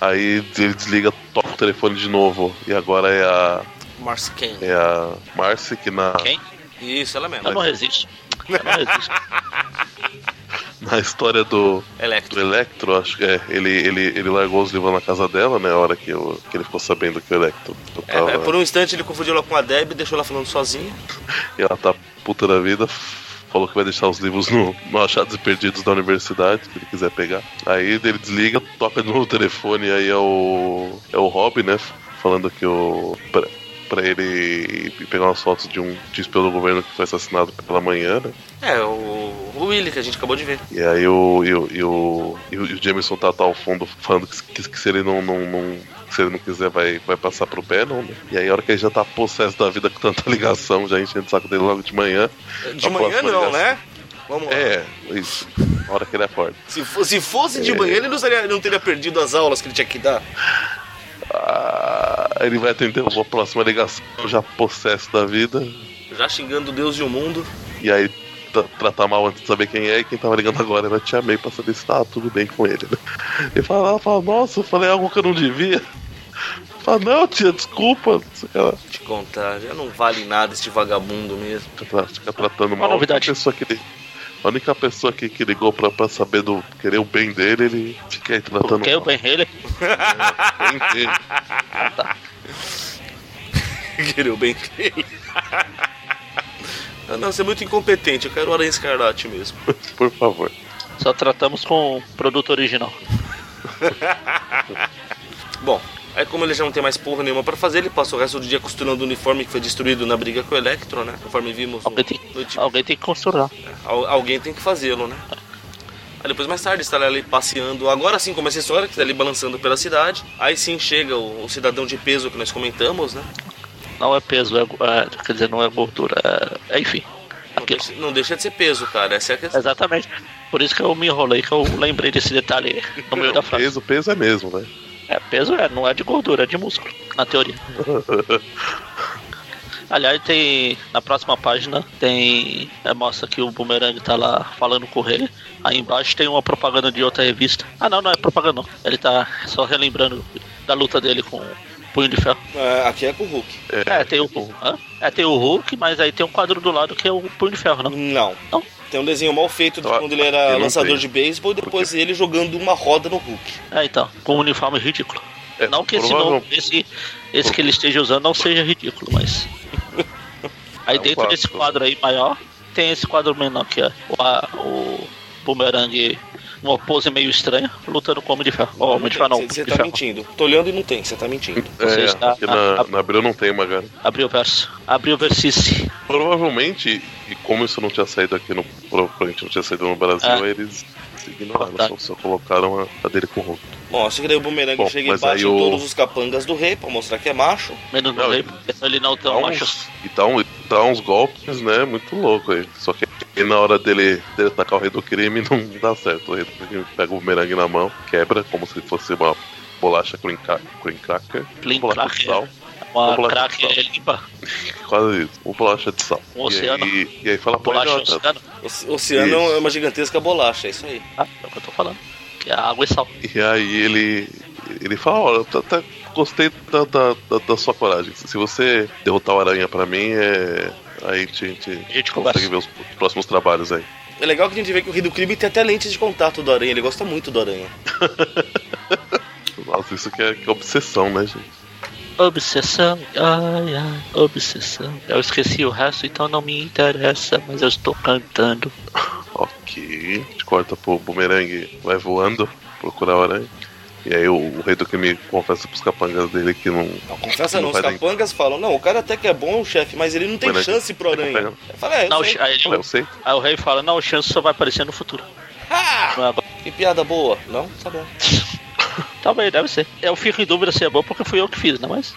Speaker 3: Aí ele desliga, toca o telefone de novo. E agora é a.
Speaker 4: Marcy Kane.
Speaker 3: É a Marcy que na,
Speaker 2: Quem?
Speaker 4: Isso, ela mesmo.
Speaker 2: Eu não resisto. Eu não resisto. [laughs]
Speaker 3: na história do, do
Speaker 4: Electro.
Speaker 3: Electro, acho que é, ele, ele, ele largou os livros na casa dela, né? A hora que, eu, que ele ficou sabendo que o Electro
Speaker 4: É,
Speaker 3: tava.
Speaker 4: é, por um instante ele confundiu ela com a Deb e deixou ela falando sozinha. [laughs]
Speaker 3: E ela tá puta da vida. Falou que vai deixar os livros no, [laughs] no Achados e Perdidos da universidade, se ele quiser pegar. Aí ele desliga, toca de novo telefone, aí é o. É o Rob, né? Falando que o. Pra, pra ele pegar umas fotos de um de pelo governo que foi assassinado pela manhã, né?
Speaker 4: É, o, o Willy que a gente acabou de ver.
Speaker 3: E aí o. E o, e o, e o, Jameson tá, tá ao fundo falando que, que, se ele não. não, não se ele não quiser, vai, vai passar pro Bannon, né? E aí, a hora que ele já tá possesso da vida com tanta [laughs] ligação, já enchendo o saco dele logo de manhã.
Speaker 4: De
Speaker 3: A
Speaker 4: manhã não,
Speaker 3: ligação.
Speaker 4: né? Vamos lá.
Speaker 3: É, isso. A hora que ele acorda.
Speaker 4: Se, se fosse de
Speaker 3: É.
Speaker 4: manhã, ele não, seria, não teria perdido as aulas que ele tinha que dar.
Speaker 3: Ah, ele vai atender uma próxima ligação já possesso da vida.
Speaker 4: Já xingando Deus e o mundo.
Speaker 3: E aí tra- tratar mal antes de saber quem é. E quem tava ligando agora era a Tia May pra saber se tá tudo bem com ele. Né? Ele fala, ela fala, nossa, eu falei algo que eu não devia. Fala, não, tia, desculpa. Lá.
Speaker 4: Te contar, já não vale nada este vagabundo mesmo.
Speaker 3: Fica, tra- fica tratando mal.
Speaker 2: novidade.
Speaker 3: A pessoa que ele. A única pessoa que, que ligou pra, pra saber do querer o bem dele, ele fica aí tratando
Speaker 2: Quem é o
Speaker 3: mal.
Speaker 2: Ben Haley?
Speaker 3: Bem dele. [laughs]
Speaker 4: Querer o bem dele. Ah, não, você é muito incompetente. Eu quero o Aranha Escarlate mesmo. [laughs]
Speaker 3: Por favor.
Speaker 2: Só tratamos com produto original.
Speaker 4: Bom, aí como ele já não tem mais porra nenhuma pra fazer, ele passa o resto do dia costurando o uniforme que foi destruído na briga com o Electro, né? Conforme vimos no,
Speaker 2: Alguém tem,
Speaker 4: no último-
Speaker 2: alguém tem que construir.
Speaker 4: Al- alguém tem que fazê-lo, né? Aí depois mais tarde está ali passeando, agora sim começa a história, que está ali balançando pela cidade. Aí sim chega o, o cidadão de peso que nós comentamos, né?
Speaker 2: Não é peso, é, é- quer dizer, não é gordura. É, é, enfim.
Speaker 4: Não deixa, não deixa de ser peso, cara. Essa é a questão.
Speaker 2: Exatamente. Por isso que eu me enrolei, que eu lembrei desse detalhe no meio da frase.
Speaker 3: Peso, peso é mesmo, né?
Speaker 2: É, peso é, não é de gordura, é de músculo, na teoria. [laughs] Aliás, tem. Na próxima página tem. é, mostra que o Boomerang tá lá falando com ele. Aí embaixo tem uma propaganda de outra revista. Ah não, não é propaganda não. Ele tá só relembrando da luta dele com o Punho de Ferro.
Speaker 4: É, aqui é com o Hulk.
Speaker 2: É, tem o. Hã? É, tem o Hulk, mas aí tem um quadro do lado que é o Punho de Ferro, não?
Speaker 4: Não.
Speaker 2: Não.
Speaker 4: Tem um desenho mal feito de quando ele era lançador de beisebol e depois ele jogando uma roda no Hulk.
Speaker 2: É, então, com um uniforme ridículo.
Speaker 3: É,
Speaker 2: não que esse, não, esse, esse que ele esteja usando não seja ridículo, mas. [laughs] Aí
Speaker 3: É um
Speaker 2: dentro
Speaker 3: quadro.
Speaker 2: desse quadro aí maior, tem esse quadro menor que é o, a- o Boomerang numa pose meio estranha, lutando com o Homem de Ferro. Ó, Homem de Ferro não,
Speaker 4: Você tá
Speaker 2: Ferro.
Speaker 4: mentindo. Tô olhando e não tem, você tá mentindo.
Speaker 2: Você
Speaker 3: é,
Speaker 2: está-
Speaker 3: aqui na,
Speaker 2: a-
Speaker 3: na Abril não tem, Magari.
Speaker 2: Abriu o verso. Abriu o versice.
Speaker 3: Provavelmente, e como isso não tinha saído aqui no. Provavelmente não tinha saído no Brasil,
Speaker 2: É.
Speaker 3: eles ignoraram,
Speaker 2: Tá.
Speaker 3: só, só colocaram a, a dele com o Hulk.
Speaker 4: Bom, só que daí o Boomerang
Speaker 3: Bom,
Speaker 4: chega e
Speaker 3: mas
Speaker 4: bate em
Speaker 3: o-
Speaker 4: todos os capangas do rei pra mostrar que é macho.
Speaker 2: Menos no
Speaker 3: Não,
Speaker 2: rei, porque ele não tem
Speaker 3: Dá
Speaker 2: um
Speaker 3: uns,
Speaker 2: macho.
Speaker 3: e dá, um, dá uns golpes, né? Muito louco aí. Só que aí na hora dele, dele atacar o rei do crime [laughs] não dá certo. O rei do crime pega o bumerangue na mão, quebra como se fosse uma bolacha uma bolacha de
Speaker 2: cracker.
Speaker 3: sal.
Speaker 2: Uma crack
Speaker 3: pessoal.
Speaker 2: é limpa. [laughs]
Speaker 3: Quase isso. Uma bolacha de sal.
Speaker 2: Um
Speaker 3: e,
Speaker 2: oceano.
Speaker 3: aí, e aí fala
Speaker 2: Bolacha oceano.
Speaker 4: O oceano é uma gigantesca bolacha, é isso aí.
Speaker 2: Ah, é o que eu tô falando. Que é água e sal.
Speaker 3: E aí ele. ele fala, olha, eu até gostei da, da, da, da sua coragem. Se você derrotar o Aranha pra mim, é. Aí a gente, a gente, consegue ver os próximos trabalhos aí.
Speaker 4: É legal que a gente vê que o Rei do Crime tem até lentes de contato do Aranha, ele gosta muito do Aranha. [laughs]
Speaker 3: Nossa, isso que é, que é obsessão, né, gente?
Speaker 2: Obsessão, ai ai, obsessão. Eu esqueci o resto, então não me interessa, mas eu estou cantando. [laughs]
Speaker 3: Ok. A gente corta pro bumerangue, vai voando, procurar o aranha. E aí o, o rei do crime confessa pros capangas dele que não.
Speaker 4: Não, confessa não,
Speaker 3: vai
Speaker 4: os capangas falam, não, o cara até que é bom, chefe, mas ele não tem
Speaker 3: né,
Speaker 4: chance pro Aranha. falei, é, eu
Speaker 2: Não,
Speaker 4: sei.
Speaker 2: aí,
Speaker 3: eu sei.
Speaker 2: aí o rei fala, não, o chance só vai aparecer no futuro.
Speaker 4: Ah!
Speaker 2: Não é.
Speaker 4: Que piada boa. Não? Tá bom. [laughs]
Speaker 2: Talvez, deve ser. Eu fico em dúvida se é bom porque fui eu que fiz, né? Mas.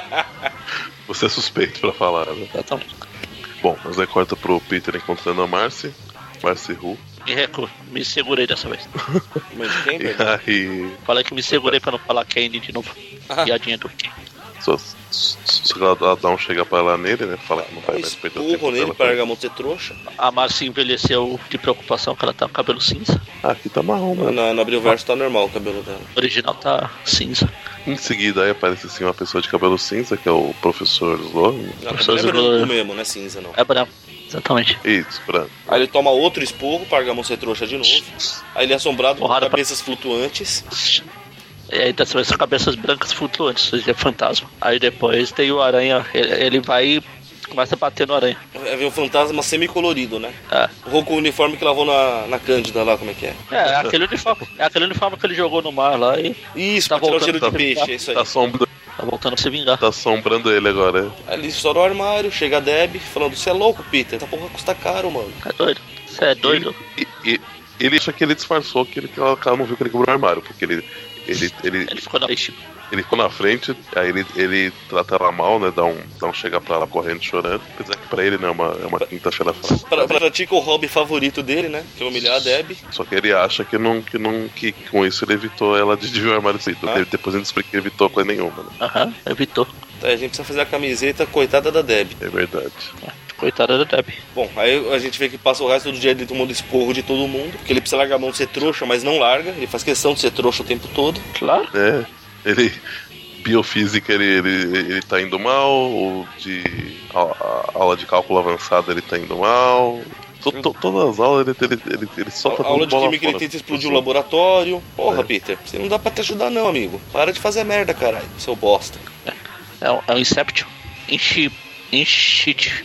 Speaker 2: [laughs]
Speaker 3: Você é suspeito pra falar, né?
Speaker 2: Exatamente.
Speaker 3: Bom, mas aí corta pro Peter encontrando a Marcy. Marcy Ru.
Speaker 2: Me me segurei dessa vez. [laughs]
Speaker 4: Mas de quem,
Speaker 3: E aí.
Speaker 2: Falei que me segurei pra não falar Candy de novo.
Speaker 4: Ah.
Speaker 2: Piadinha do Candy.
Speaker 3: Só, só dá um chega pra lá nele, né? Fala que não vai mais perder o tempo
Speaker 4: nele
Speaker 3: dela.
Speaker 4: pra Gargamon ser trouxa.
Speaker 2: A Marcia envelheceu de preocupação que ela tá com cabelo cinza.
Speaker 3: Ah, aqui tá marrom, mano.
Speaker 4: Na, no Abril Verso tá normal o cabelo dela.
Speaker 2: O original tá cinza.
Speaker 3: Em seguida aí aparece assim uma pessoa de cabelo cinza, que é o professor Sloan.
Speaker 4: Não,
Speaker 2: Professor
Speaker 4: cabelo é branco mesmo, não é cinza, não.
Speaker 2: É branco. Exatamente.
Speaker 3: Isso, branco.
Speaker 4: Aí ele toma outro esporro pra Gargamon ser trouxa de novo. Aí ele é assombrado por
Speaker 2: Porrada pra-
Speaker 4: cabeças flutuantes.
Speaker 2: E aí dessa vez são cabeças brancas flutuantes, seja, é fantasma. Aí depois tem o aranha, ele, ele vai e começa a bater no aranha.
Speaker 4: É ver um fantasma semi-colorido, né?
Speaker 2: É,
Speaker 4: O rouco uniforme que lavou na, na Cândida lá, como é que é?
Speaker 2: é, é aquele uniforme. É aquele uniforme que ele jogou no mar lá e
Speaker 4: Isso,
Speaker 2: Tá
Speaker 4: pra o
Speaker 2: voltando,
Speaker 4: cheiro
Speaker 2: tá-
Speaker 4: de peixe, é isso aí.
Speaker 3: Tá assombrando,
Speaker 2: tá voltando pra se vingar.
Speaker 3: tá assombrando ele agora.
Speaker 4: Aí ele estoura o armário, chega a Deb, falando, você é louco, Peter? Essa porra custa caro, mano.
Speaker 2: É doido. Você é doido?
Speaker 3: E, e- ele acha que ele disfarçou, que, ele, que ela, que ela não viu que ele quebrou o armário, porque ele, ele, ele,
Speaker 2: Ele ficou na frente.
Speaker 3: Ele ficou na frente, aí ele, ele trata ela mal, né? Dá um, dá um chega pra ela correndo, chorando. Apesar que pra ele, né, é uma, é uma quinta-feira fácil.
Speaker 4: Pra, pratica o hobby favorito dele, né? Que é humilhar a Deb.
Speaker 3: Só que ele acha que não, que não, que com isso ele evitou ela de desviar o armário.
Speaker 4: Ah.
Speaker 3: Depois ele explica que evitou coisa nenhuma, né?
Speaker 2: Aham, evitou.
Speaker 4: Tá, a gente precisa fazer a camiseta coitada da Deb.
Speaker 3: É verdade.
Speaker 2: Coitada da Deb.
Speaker 4: Bom, aí a gente vê que passa o resto do dia ele tomando esporro de todo mundo. Que ele precisa largar a mão de ser trouxa, mas não larga. Ele faz questão de ser trouxa o tempo todo.
Speaker 2: Claro.
Speaker 3: É, ele. Biofísica ele, ele, ele tá indo mal, ou de a, a- aula de cálculo avançado ele tá indo mal. To- to- todas as aulas ele, ele, ele, ele só tá
Speaker 4: A aula de
Speaker 3: bola
Speaker 4: química ele
Speaker 3: fora.
Speaker 4: tenta explodir o laboratório. Porra,
Speaker 3: É.
Speaker 4: Peter, você não dá pra te ajudar não, amigo. Para de fazer merda, caralho, seu bosta.
Speaker 2: É um, é um Inception. Enchi. Enchit.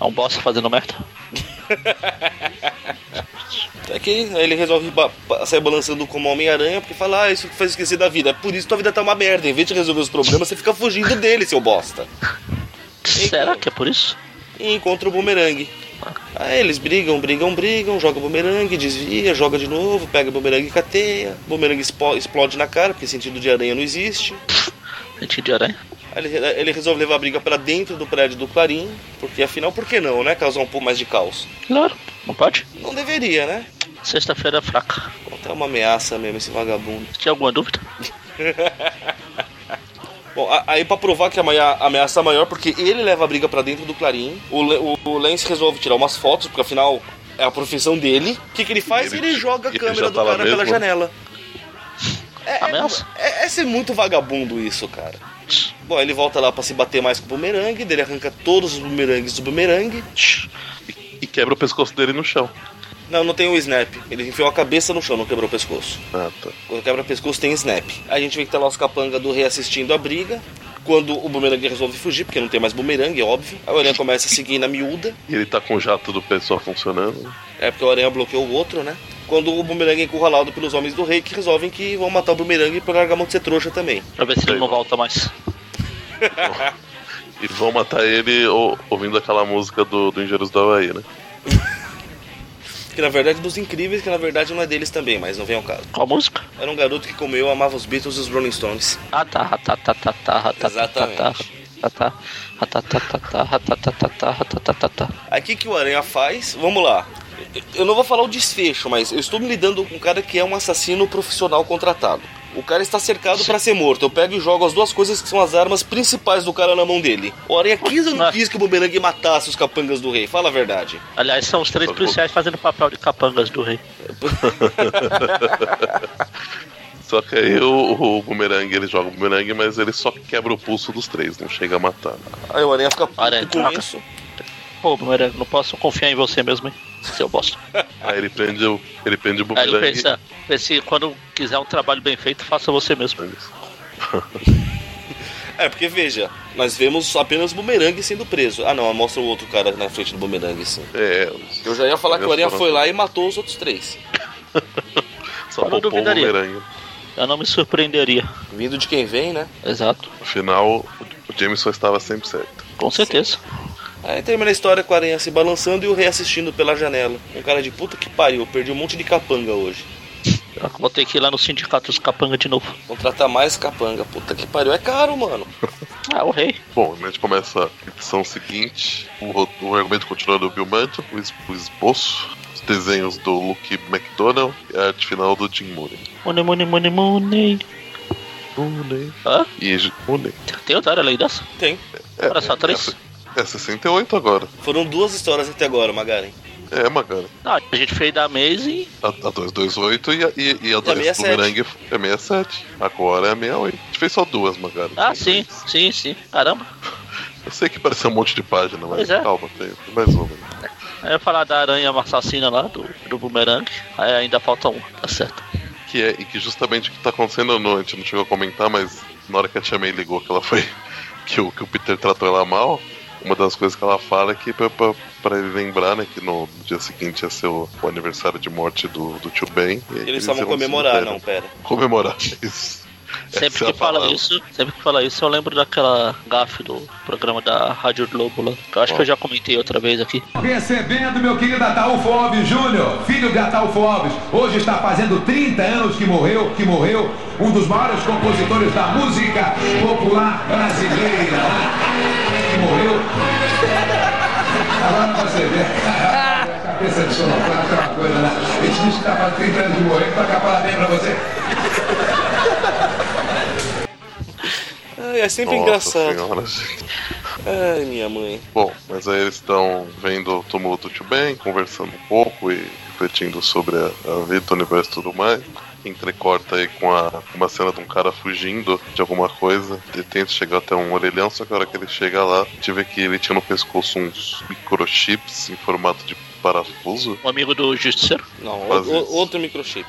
Speaker 2: É um boss fazendo merda.
Speaker 4: É que aí ele resolve ba- sair balançando como Homem-Aranha porque fala, ah, isso que faz esquecer da vida. É por isso tua vida tá uma merda. Em vez de resolver os problemas, você fica fugindo dele, seu bosta. [laughs]
Speaker 2: Será que é por isso?
Speaker 4: E encontra o bumerangue. Aí eles brigam, brigam, brigam, joga o bumerangue, desvia, joga de novo, pega o bumerangue e cateia. O bumerangue explode na cara, porque sentido de aranha não existe.
Speaker 2: Sentido de aranha.
Speaker 4: Ele, ele resolve levar a briga pra dentro do prédio do Clarim, porque afinal, por que não, né? Causar um pouco mais de caos.
Speaker 2: Claro. Não pode?
Speaker 4: Não deveria, né?
Speaker 2: Sexta-feira é fraca.
Speaker 4: Até uma ameaça mesmo, esse vagabundo.
Speaker 2: Tinha alguma dúvida? [laughs]
Speaker 4: Bom, aí pra provar que a ameaça é maior, porque ele leva a briga pra dentro do Clarim, o, Le- o, o Lance resolve tirar umas fotos, porque afinal é a profissão dele. O que, que ele faz?
Speaker 3: Ele-
Speaker 4: Ele, joga a câmera do
Speaker 3: tá
Speaker 4: cara pela janela. É, é, é, é ser muito vagabundo isso, cara. Bom, ele volta lá pra se bater mais com o bumerangue, dele arranca todos os bumerangues do bumerangue.
Speaker 3: E, e quebra o pescoço dele no chão.
Speaker 4: Não, não tem o snap. Ele enfiou a cabeça no chão, não quebrou o pescoço.
Speaker 3: Ah, tá.
Speaker 4: Quando quebra pescoço tem snap. A gente vê que tá lá os capanga do rei assistindo a briga. Quando o bumerangue resolve fugir, porque não tem mais bumerangue, é óbvio. Aí o aranha começa a seguir na miúda.
Speaker 3: E ele tá com o jato do pessoal funcionando.
Speaker 4: É porque o aranha bloqueou o outro, né? Quando o bumerangue é encurralado pelos homens do rei, que resolvem que vão matar o bumerangue pra largar a mão de ser trouxa também.
Speaker 2: Pra ver se ele não volta mais. [laughs]
Speaker 3: E vão matar ele ou- ouvindo aquela música do, do Engenheiros do Havaí, né? [laughs]
Speaker 4: Que na verdade dos incríveis, que na verdade não é deles também, mas não vem ao caso.
Speaker 2: Qual música?
Speaker 4: Era um garoto que, como eu, amava os Beatles e os Rolling Stones.
Speaker 2: Ah tá, ah, tá, tá, tá, tá, ah, tá, tá, tá, tá, ah, tá, ah, tá, tá, tá, tá, ah, tá, tá, tá, tá, ah, tá, tá, tá, tá.
Speaker 4: Que o Aranha faz? Vamos lá. Eu não vou falar o desfecho, mas eu estou me lidando com um cara que é um assassino profissional contratado. O cara está cercado para ser morto. Eu pego e jogo as duas coisas que são as armas principais do cara na mão dele. O Aranha quis ou não quis que o Bumerangue matasse os capangas do rei? Fala a verdade.
Speaker 2: Aliás, são os três policiais fazendo papel de capangas do rei. [laughs]
Speaker 3: Só que aí o, o bumerangue, ele joga o bumerangue, mas ele só quebra o pulso dos três, não chega a matar.
Speaker 4: Aí o Aranha fica puto com
Speaker 2: troca.
Speaker 4: isso.
Speaker 2: Pô, Bumerangue, não posso confiar em você mesmo, hein? Seu bosta.
Speaker 3: Aí ele prende o, ele prende o
Speaker 2: Aí ele
Speaker 3: bumerangue.
Speaker 2: pensa, se quando quiser um trabalho bem feito, faça você mesmo.
Speaker 4: É, porque veja, nós vemos apenas o bumerangue sendo preso. Ah não, mostra o outro cara na frente do bumerangue, sim.
Speaker 3: É,
Speaker 4: Eu já ia falar que o Aranha foi lá e matou os outros três. [laughs]
Speaker 3: só
Speaker 2: Eu não duvidaria.
Speaker 3: bumerangue.
Speaker 2: Eu não me surpreenderia.
Speaker 4: Vindo de quem vem, né?
Speaker 2: Exato.
Speaker 3: Afinal, o Jameson estava sempre certo.
Speaker 2: Com certeza.
Speaker 4: Aí termina a história com a aranha se balançando e o rei assistindo pela janela. Um cara de puta que pariu, perdi um monte de capanga hoje.
Speaker 2: Eu vou ter que ir lá no sindicato dos capanga de novo.
Speaker 4: Contratar mais capanga, puta que pariu. É caro, mano. [laughs]
Speaker 2: Ah, o rei.
Speaker 3: Bom, a gente começa a edição seguinte. O, o argumento continua do Bill Mantle, o, es- o esboço, os desenhos do Luke McDonald e a arte final do Jim Mooney.
Speaker 2: Money, money, money, money.
Speaker 3: Mooney.
Speaker 2: Hã?
Speaker 3: E Mooney.
Speaker 2: Tem outra além dessa?
Speaker 4: Tem.
Speaker 3: É,
Speaker 2: Era só três?
Speaker 3: É, é 68 agora.
Speaker 4: Foram duas histórias até agora, Magaren.
Speaker 3: É, Magana.
Speaker 2: Não, a gente fez da Maze
Speaker 3: A, a 228 e a, e, e a
Speaker 4: E a
Speaker 3: 2 do
Speaker 4: 67.
Speaker 3: Bumerangue é 67. Agora é 68. A gente fez só duas, Magana.
Speaker 2: Ah, sim, sim, sim. Caramba.
Speaker 3: Eu sei que parece um monte de página, mas
Speaker 2: Pois é.
Speaker 3: calma, tem, mais uma.
Speaker 2: Aí eu ia falar da aranha assassina lá, do, do boomerang. Aí ainda falta um, tá certo.
Speaker 3: Que é, e que justamente o que tá acontecendo, não, a gente não chegou a comentar, mas na hora que a Tia May ligou que ela foi. [laughs] que o, que o Peter tratou ela mal, uma das coisas que ela fala é que pra, pra, pra ele lembrar, né, que no dia seguinte ia ser o, o aniversário de morte do, do tio Ben. e
Speaker 4: Eles
Speaker 3: iam
Speaker 4: estavam
Speaker 3: no
Speaker 4: comemorar, não, pera.
Speaker 3: Comemorar, [laughs] isso.
Speaker 2: Sempre
Speaker 3: Essa é
Speaker 2: que fala
Speaker 3: palavra.
Speaker 2: isso, sempre que fala isso, eu lembro daquela gafe do programa da Rádio Globo lá. Que eu acho que eu já comentei outra vez aqui.
Speaker 5: Recebendo meu querido Ataúfo Alves Júnior, filho de Ataúfo Alves. Hoje está fazendo 30 anos que morreu, que morreu, um dos maiores compositores da música popular brasileira. Morreu. Agora você vê. A cabeça de sonoplasta é uma coisa, né? A gente diz que está fazendo 30 anos de morrer, toca parabéns pra você.
Speaker 4: Ai, é sempre
Speaker 3: Nossa
Speaker 4: engraçado.
Speaker 3: senhora.
Speaker 4: Ai, minha mãe.
Speaker 3: Bom, mas aí eles estão vendo o tumulto do tio Ben, conversando um pouco e refletindo sobre a, a vida do universo e tudo mais. Entrecorta aí com a, uma cena de um cara fugindo de alguma coisa. Ele tenta chegar até um orelhão, só que a hora que ele chega lá, a gente vê que ele tinha no pescoço uns microchips em formato de parafuso,
Speaker 2: Um amigo do Justiceiro.
Speaker 4: Não,
Speaker 3: isso.
Speaker 4: outro microchip.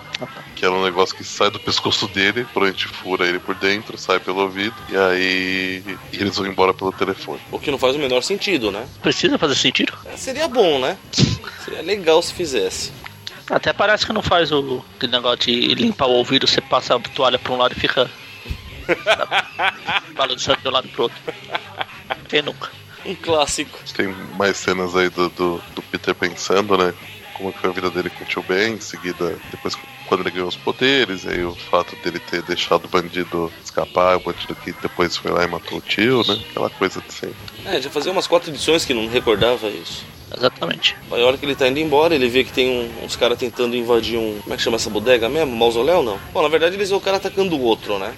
Speaker 3: que era um negócio que sai do pescoço dele, provavelmente fura ele por dentro, sai pelo ouvido, e aí e eles vão embora pelo telefone.
Speaker 4: O que não faz o menor sentido, né?
Speaker 2: Precisa fazer sentido?
Speaker 4: É, Seria bom, né? Seria legal se fizesse.
Speaker 2: Até parece que não faz o aquele negócio de limpar o ouvido, você passa a toalha pra um lado e fica. [laughs] balançando de um lado pro outro. Quem nunca?
Speaker 4: Um clássico.
Speaker 3: Tem mais cenas aí do, do, do Peter pensando, né? Como que foi a vida dele com o tio Ben, em seguida, depois quando ele ganhou os poderes, aí o fato dele ter deixado o bandido escapar, o bandido que depois foi lá e matou o tio, né? Aquela coisa de sempre.
Speaker 4: É, já fazia umas quatro edições que não recordava isso.
Speaker 2: Exatamente.
Speaker 4: Aí a hora que ele tá indo embora, ele vê que tem um- uns caras tentando invadir um. Como é que chama essa bodega mesmo? Mausoléu não? Bom, na verdade eles vê o cara atacando o outro, né?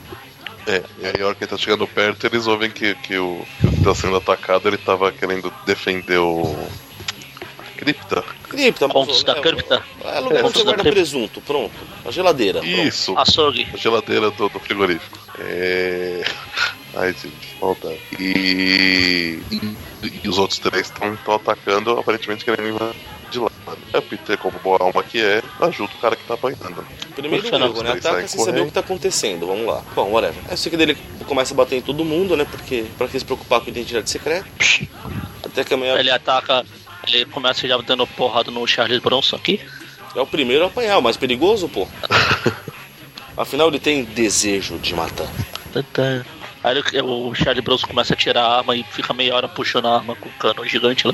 Speaker 3: É, e aí a hora que ele tá chegando perto, eles ouvem que, que, o, que o que tá sendo atacado, ele tava querendo defender o. cripta.
Speaker 4: Cripta,
Speaker 2: Contos da cripta.
Speaker 4: É lugar onde
Speaker 2: Contos
Speaker 4: você
Speaker 2: da
Speaker 4: guarda presunto, pronto. A geladeira. pronto.
Speaker 3: Isso!
Speaker 2: Açougue.
Speaker 3: A geladeira do, do frigorífico. É. Ai, gente, maldade. E, e, e os outros três estão atacando, aparentemente querendo invadir de lá. É, o Peter, como boa alma que é, ajuda o cara que tá apanhando.
Speaker 4: Primeiro
Speaker 2: Puxa, não,
Speaker 4: erro, né? Ataca sem saber o que tá acontecendo. Vamos lá. Bom, whatever. É isso que dele começa a bater em todo mundo, né? Porque pra que se preocupar com identidade secreta? Até que amanhã
Speaker 2: Ele ataca. Ele começa já dando porrada no Charles Bronson aqui.
Speaker 4: é o primeiro a apanhar, o mais perigoso, pô. [laughs] Afinal, ele tem desejo de matar.
Speaker 2: Aí o Charles Bronson começa a tirar a arma e fica meia hora puxando a arma com o cano gigante lá.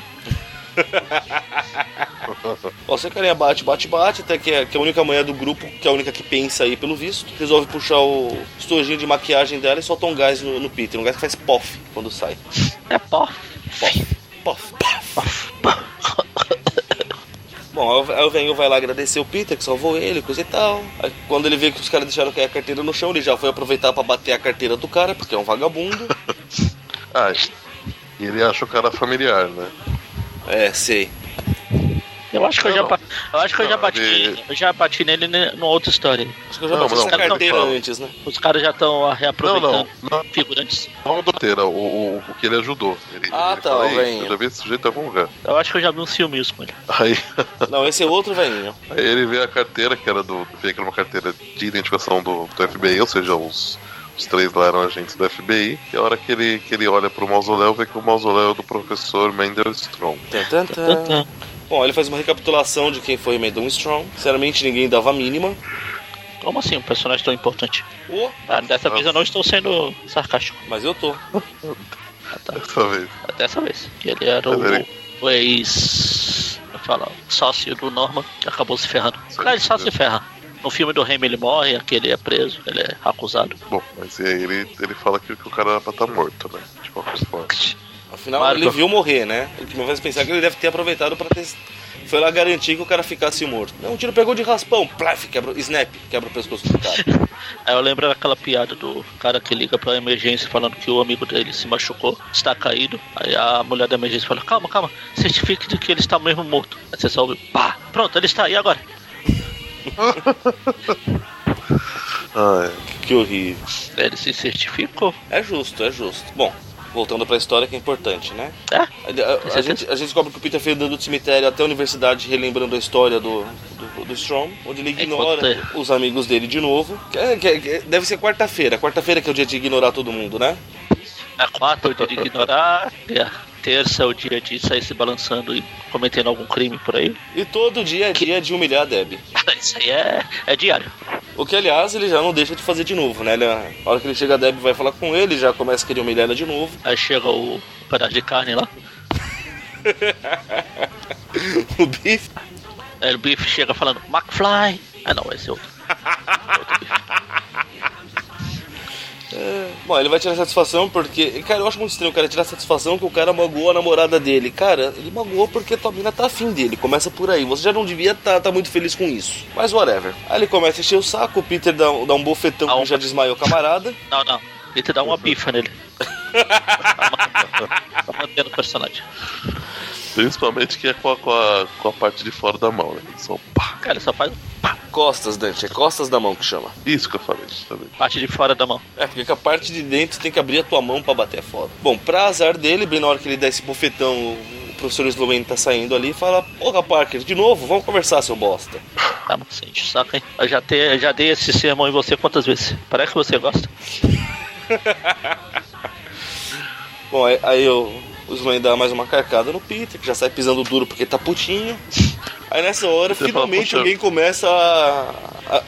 Speaker 2: [laughs]
Speaker 4: Você carinha bate, bate, bate, até que, é- que a única mulher do grupo, que é a única que pensa aí pelo visto, resolve puxar o estojinho de maquiagem dela e solta um gás no, no Peter. Um gás que faz pof quando sai.
Speaker 2: É.
Speaker 4: Pof, pof, pof. Bom, aí o- aí o velhinho vai lá agradecer o Peter, que salvou ele, coisa e tal. Aí quando ele vê que os caras deixaram cair a carteira no chão, ele já foi aproveitar pra bater a carteira do cara, porque é um vagabundo. [laughs]
Speaker 3: Ah, e ele acha o cara familiar, né?
Speaker 4: É, sei.
Speaker 2: Eu Eu acho que eu já,
Speaker 3: Não,
Speaker 2: ba- eu acho que eu já bati,
Speaker 3: ele-
Speaker 2: eu já bati nele ne- numa outra história.
Speaker 4: Acho que eu já
Speaker 3: Não,
Speaker 4: bati
Speaker 3: não,
Speaker 4: carteira
Speaker 3: não
Speaker 4: antes, né?
Speaker 2: Os caras já estão reaproveitando
Speaker 3: Não, não,
Speaker 2: figurantes.
Speaker 3: Não a doteira, o, o, o que ele ajudou. Ele,
Speaker 4: Ah,
Speaker 3: ele
Speaker 4: tá, o
Speaker 3: "Ei,
Speaker 4: velhinho."
Speaker 3: Eu já vi esse sujeito em algum lugar.
Speaker 2: Eu acho que eu já vi uns filminhos com ele.
Speaker 3: Aí, [laughs]
Speaker 4: Não, esse é outro velhinho.
Speaker 3: aí ele vê a carteira, que era do. Vê que era uma carteira de identificação do, do FBI, ou seja, os, os três lá eram agentes do FBI. E a hora que ele, que ele olha pro mausoléu, vê que o mausoléu é do professor Mendel Strong.
Speaker 4: Bom, ele faz uma recapitulação de quem foi Madon Strong. Sinceramente, ninguém dava a mínima.
Speaker 2: Como assim, um personagem tão importante?
Speaker 4: Oh,
Speaker 2: Ah, dessa vez eu não estou sendo sarcástico.
Speaker 4: mas eu tô.
Speaker 2: Ah, tá.
Speaker 3: Dessa vez.
Speaker 2: Dessa vez. Ele era
Speaker 3: Mas ele-
Speaker 2: o, o ex. é fala? Sócio do Norman, que acabou se ferrando. O
Speaker 3: Sim,
Speaker 2: cara ele só se ferra. No filme do Remy ele morre, aqui ele é preso, ele é acusado.
Speaker 3: Bom, mas e aí ele, ele fala que, que o cara era pra estar morto, né? De qualquer forma.
Speaker 4: Afinal,
Speaker 2: Marco.
Speaker 4: ele viu morrer, né? Que me faz pensar que ele deve ter aproveitado pra ter. Foi lá garantir que o cara ficasse morto. Não, o tiro pegou de raspão, plaf, quebra, snap, quebra o pescoço do cara.
Speaker 2: Aí [laughs] eu lembro daquela piada do cara que liga pra emergência falando que o amigo dele se machucou, está caído. Aí a mulher da emergência fala: Calma, calma, certifique de que ele está mesmo morto. Aí você só ouve: Pá, pronto, ele está, e agora? [laughs]
Speaker 3: É.
Speaker 4: que horrível.
Speaker 2: Ele se certificou.
Speaker 4: É justo, é justo. Bom, voltando pra história que é importante, né?
Speaker 2: É,
Speaker 4: A, a- a gente, a gente descobre que o Peter foi andando do cemitério até a universidade relembrando a história do, do, do Strom, onde ele ignora
Speaker 2: Enquanto-
Speaker 4: os amigos dele de novo. Que é- que é- que é- deve ser quarta-feira. Quarta-feira que é o dia de ignorar todo mundo, né?
Speaker 2: a quarta é o dia de ignorar, terça é o dia de sair se balançando e cometendo algum crime por aí.
Speaker 4: E todo dia é dia de humilhar a Deb. [laughs]
Speaker 2: Isso aí é, é diário.
Speaker 4: O que, aliás, ele já não deixa de fazer de novo, né? Ele, a hora que ele chega, a Deb vai falar com ele, já começa a querer humilhar ela de novo.
Speaker 2: Aí chega o pedaço de carne lá. [laughs]
Speaker 4: o Biff.
Speaker 2: Aí o Biff chega falando, McFly. Ah não, esse é outro. [laughs]
Speaker 4: Bom, ele vai tirar satisfação porque. Cara, eu acho muito estranho o cara tirar satisfação que o cara magoou a namorada dele. Cara, ele magoou porque tua mina tá afim dele. Começa por aí. Você já não devia estar tá, muito feliz com isso. Mas whatever. Aí ele começa a encher o saco, o Peter dá, um- dá um bofetão que
Speaker 2: um-
Speaker 4: já desmaiou o camarada.
Speaker 2: Não, não. Te dá uma bifa nele. [laughs] Tá mantendo o personagem.
Speaker 3: Principalmente que é com a, com, a, com a parte de fora da mão, né? Só pá.
Speaker 2: Cara, ele só faz
Speaker 4: Costas, Dante. É costas da mão que chama.
Speaker 3: Isso que eu falei, também.
Speaker 2: parte de fora da mão.
Speaker 4: É, porque com a parte de dentro você tem que abrir a tua mão pra bater é foda. Bom, pra azar dele, bem na hora que ele dá esse bofetão, o professor Sloane tá saindo ali e fala: Porra, Parker, de novo, vamos conversar, seu bosta.
Speaker 2: Tá, mas você enche o saco, hein? Eu já, te, eu já dei esse sermão em você quantas vezes? Parece que você gosta. [laughs]
Speaker 4: Bom, aí, aí o, o Sloane dá mais uma carcada no Peter, que já sai pisando duro porque tá putinho. Aí nessa hora,
Speaker 3: Você fala,
Speaker 4: finalmente
Speaker 3: "Puxa."
Speaker 4: alguém começa a,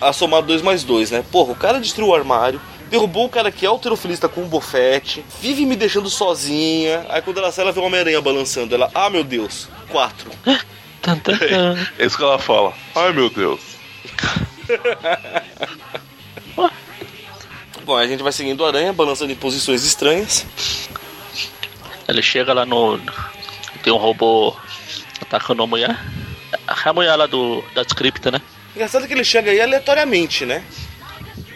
Speaker 4: a, a somar dois mais dois, né? Porra, o cara destruiu o armário, derrubou o cara que é alterofilista com um bofete, vive me deixando sozinha. Aí quando ela sai, ela vê uma Homem-Aranha balançando. Ela, ah meu Deus, quatro. [laughs]
Speaker 3: É isso que ela fala. Ai meu Deus. [laughs]
Speaker 4: Bom, aí a gente vai seguindo o Aranha, balançando em posições estranhas.
Speaker 2: Ele chega lá no. Tem um robô atacando a mulher. A mulher lá do, da scripta, né?
Speaker 4: Engraçado que ele chega aí aleatoriamente, né?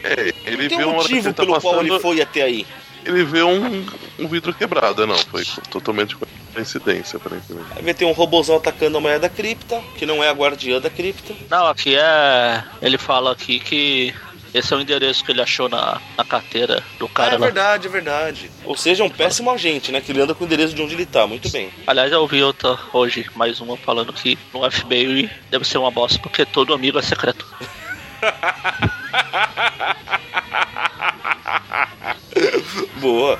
Speaker 3: É, ele
Speaker 4: Não tem
Speaker 3: vê
Speaker 4: um motivo
Speaker 3: ele tá
Speaker 4: pelo qual ele foi até aí.
Speaker 3: ele vê um, um vidro quebrado, não. Foi totalmente coincidência, aparentemente.
Speaker 4: Aí ter um robôzão atacando a mulher da cripta, que não é a guardiã da cripta.
Speaker 2: Não, aqui é. Ele fala aqui que esse é o endereço que ele achou na, na carteira do
Speaker 4: Ah,
Speaker 2: cara
Speaker 4: é
Speaker 2: lá.
Speaker 4: verdade, é verdade. Ou seja, é um péssimo agente, né? Que ele anda com o endereço de onde ele tá, muito bem.
Speaker 2: Aliás, eu ouvi outra hoje, mais uma, falando que no FBI deve ser uma bosta, porque todo amigo é secreto. [laughs]
Speaker 4: Boa.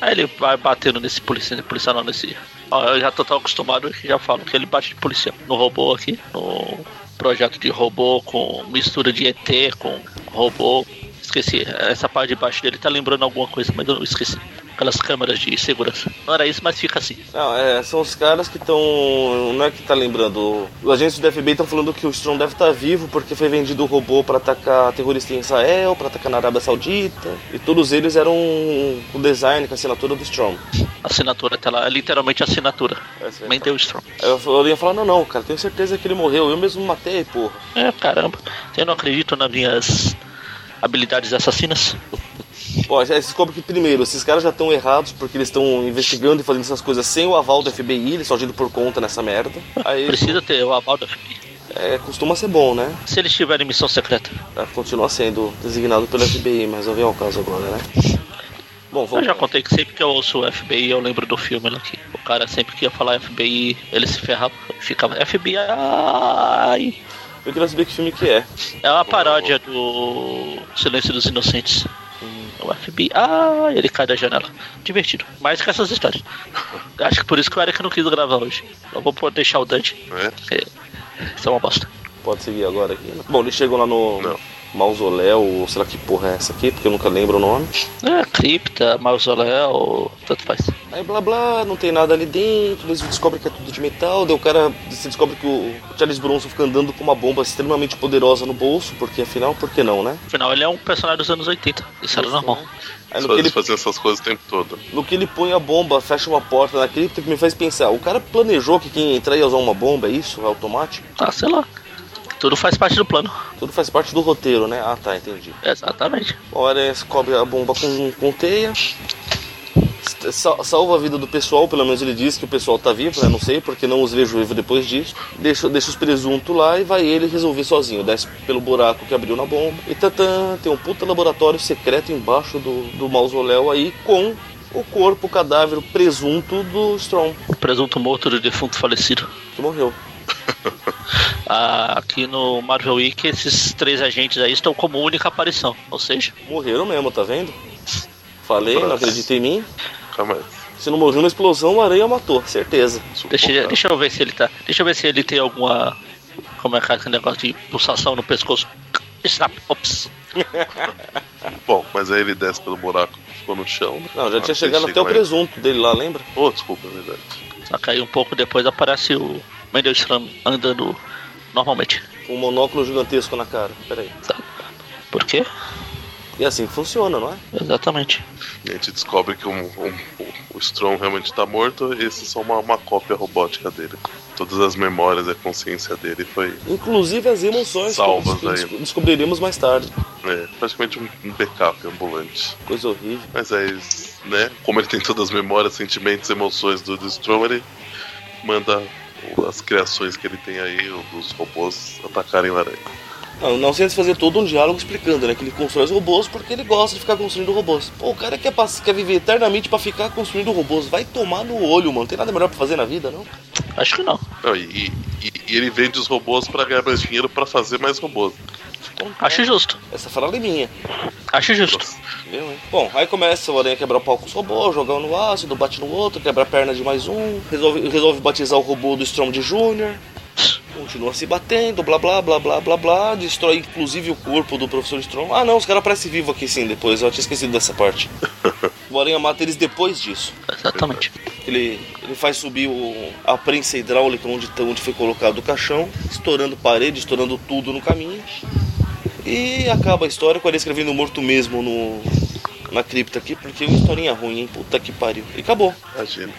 Speaker 2: Aí ele vai batendo nesse policial, policial não, nesse. Ó, eu já tô tão acostumado que já falo que ele bate de policial. No robô aqui, no projeto de robô com mistura de ET com robô. Esqueci, essa parte de baixo dele tá lembrando alguma coisa, mas eu não esqueci. Aquelas câmeras de segurança. Não era isso, mas fica assim.
Speaker 4: Não, é, são os caras que estão. Não é que tá lembrando. Os agentes do FBI estão falando que o Strong deve estar vivo porque foi vendido o robô para atacar terrorista em Israel, para atacar na Arábia Saudita. E todos eles eram com design, com a assinatura do Strong.
Speaker 2: Assinatura tá lá, é literalmente assinatura.
Speaker 4: É-
Speaker 2: Mendel Strong.
Speaker 4: Aí eu ia falar, não, não, cara, tenho certeza que ele morreu. Eu mesmo matei, porra.
Speaker 2: É, caramba. Eu não acredito nas minhas habilidades assassinas.
Speaker 4: Ó, já descobre que primeiro, esses caras já estão errados porque eles estão investigando e fazendo essas coisas sem o aval do FBI, eles estão agindo por conta nessa merda. Aí
Speaker 2: Precisa ter o aval da FBI.
Speaker 4: é, costuma ser bom, né?
Speaker 2: Se eles tiverem missão secreta.
Speaker 4: Pra continuar sendo designado pelo FBI, mas não vem ao caso agora, né? Bom,
Speaker 2: Eu
Speaker 4: vamos
Speaker 2: já contei que sempre que eu ouço o FBI, eu lembro do filme lá que o cara sempre que ia falar FBI, ele se ferrava, ficava FBI.
Speaker 4: Eu queria saber que filme que é.
Speaker 2: É uma paródia do Silêncio dos Inocentes. O FBI, ah, ele cai da janela. Divertido. Mais que essas histórias. Acho que por isso que o Eric não quis gravar hoje. Eu vou deixar o Dante.
Speaker 3: né?
Speaker 2: É, Isso é uma bosta.
Speaker 4: Pode seguir agora aqui. Bom, eles chegam lá no
Speaker 3: Não.
Speaker 4: Mausoléu, ou sei lá que porra é essa aqui, porque eu nunca lembro o nome.
Speaker 2: É, cripta, mausoléu, tanto faz.
Speaker 4: Aí blá blá, não tem nada ali dentro, eles descobrem que é tudo de metal, daí o cara você descobre que o Charles Bronson fica andando com uma bomba extremamente poderosa no bolso, porque afinal, por que não, né?
Speaker 2: Afinal, ele é um personagem dos anos 80. Isso era normal.
Speaker 4: Aí no ele,
Speaker 3: fazem essas coisas o tempo todo.
Speaker 4: no que ele põe a bomba, fecha uma porta na cripta, que me faz pensar, o cara planejou que quem entrar ia usar uma bomba, é isso? É automático?
Speaker 2: Ah, sei lá. Tudo faz parte do plano.
Speaker 4: Tudo faz parte do roteiro, né? Ah tá, entendi.
Speaker 2: Exatamente.
Speaker 4: Eles cobre a bomba com, com teia. Sa- Salva a vida do pessoal, pelo menos ele diz que o pessoal tá vivo, né? Não sei, porque não os vejo vivo depois disso. Deixa, deixa os presuntos lá e vai ele resolver sozinho. Desce pelo buraco que abriu na bomba. E tatã, tem um puta laboratório secreto embaixo do, do mausoléu aí com o corpo, o cadáver, o presunto do Strong,
Speaker 2: O presunto morto do defunto falecido.
Speaker 4: que morreu. [laughs]
Speaker 2: Ah, aqui no Marvel Week, esses três agentes aí estão como única aparição. Ou seja,
Speaker 4: Morreram mesmo, tá vendo? Falei, não acredita em mim.
Speaker 3: Calma aí.
Speaker 4: Se não morreu na explosão, o aranha matou, certeza.
Speaker 2: deixa, deixa eu ver se ele tá. Deixa eu ver se ele tem alguma. Como é que é esse negócio de pulsação no pescoço? Snap, ops. [laughs]
Speaker 3: Bom, mas aí ele desce pelo buraco que ficou no chão. né?
Speaker 4: Não, já
Speaker 3: Ah,
Speaker 4: tinha chegado até o
Speaker 3: aí.
Speaker 4: presunto dele lá, lembra?
Speaker 3: Oh, desculpa, é verdade.
Speaker 2: Só que aí um pouco depois aparece o Mendelstrom andando normalmente.
Speaker 4: Com um monóculo gigantesco na cara. Peraí.
Speaker 2: Sabe? Por quê?
Speaker 4: E assim que funciona, não é?
Speaker 2: Exatamente.
Speaker 3: E a gente descobre que um- um- o Strong realmente tá morto e esse é só uma, uma cópia robótica dele. Todas as memórias e a consciência dele foi
Speaker 4: Inclusive as emoções
Speaker 3: Salvas
Speaker 4: que des-
Speaker 3: aí.
Speaker 4: descobriremos mais tarde.
Speaker 3: é, praticamente um, um backup ambulante.
Speaker 4: Coisa horrível.
Speaker 3: Mas aí, né, como ele tem todas as memórias, sentimentos, emoções do, do Strong, ele manda as criações que ele tem aí, os robôs, atacarem o aranha.
Speaker 4: Não, não sem antes fazer todo um diálogo explicando, né? Que ele constrói os robôs porque ele gosta de ficar construindo robôs. Pô, o cara quer, quer viver eternamente pra ficar construindo robôs. Vai tomar no olho, mano. Tem nada melhor pra fazer na vida, não?
Speaker 2: Acho que não.
Speaker 3: Não, e, e- e ele vende os robôs pra ganhar mais dinheiro pra fazer mais robôs.
Speaker 2: Acho justo.
Speaker 4: Essa frase é minha.
Speaker 2: Acho justo.
Speaker 4: Viu, hein? Bom, aí começa o Aranha quebrar o pau com os robôs, jogar um no ácido, bate no outro, quebra a perna de mais um, resolve, resolve batizar o robô do Storm de Júnior, continua se batendo, blá blá blá blá blá blá, destrói inclusive o corpo do professor Storm. Ah não, os caras aparecem vivos aqui sim depois, eu tinha esquecido dessa parte. [laughs] O Aranha mata eles depois disso.
Speaker 2: Exatamente.
Speaker 4: Ele, ele faz subir o, a prensa hidráulica onde, onde foi colocado o caixão, estourando parede, estourando tudo no caminho. E acaba a história com ele escrevendo morto mesmo no, na cripta aqui, porque uma historinha ruim, hein? Puta que pariu. E acabou.
Speaker 3: Imagina.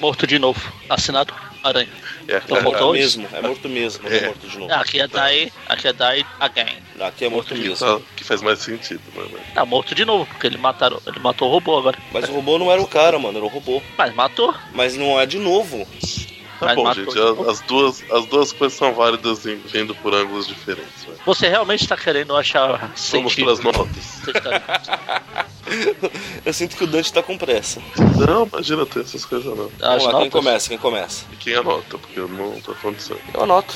Speaker 2: Morto de novo. Assinado Aranha.
Speaker 3: É,
Speaker 2: Então
Speaker 3: cara,
Speaker 2: faltou
Speaker 4: é mesmo, é morto mesmo, é
Speaker 3: É.
Speaker 4: morto de novo.
Speaker 2: Ah, Aqui é Die, aqui é Die Again.
Speaker 4: Aqui é morto
Speaker 3: que,
Speaker 4: mesmo.
Speaker 3: tá- que faz mais sentido, né? mas-
Speaker 2: Não, morto de novo, porque ele, mataram, ele matou o robô agora.
Speaker 4: Mas o robô não era o cara, mano, era o robô.
Speaker 2: Mas matou.
Speaker 4: Mas não é de novo.
Speaker 3: Tá bom, gente, as, as duas, as duas coisas são válidas em- vendo por ângulos diferentes. né?
Speaker 2: Você realmente está querendo achar
Speaker 3: Vamos
Speaker 2: sentido?
Speaker 3: pelas notas.
Speaker 2: Você está-
Speaker 4: Eu sinto que o Dante tá com pressa.
Speaker 3: Não, imagina ter essas coisas não.
Speaker 2: As
Speaker 4: Vamos lá, quem
Speaker 2: notas?
Speaker 4: começa? Quem começa?
Speaker 3: E quem anota, porque eu não tô falando sério.
Speaker 4: Eu anoto.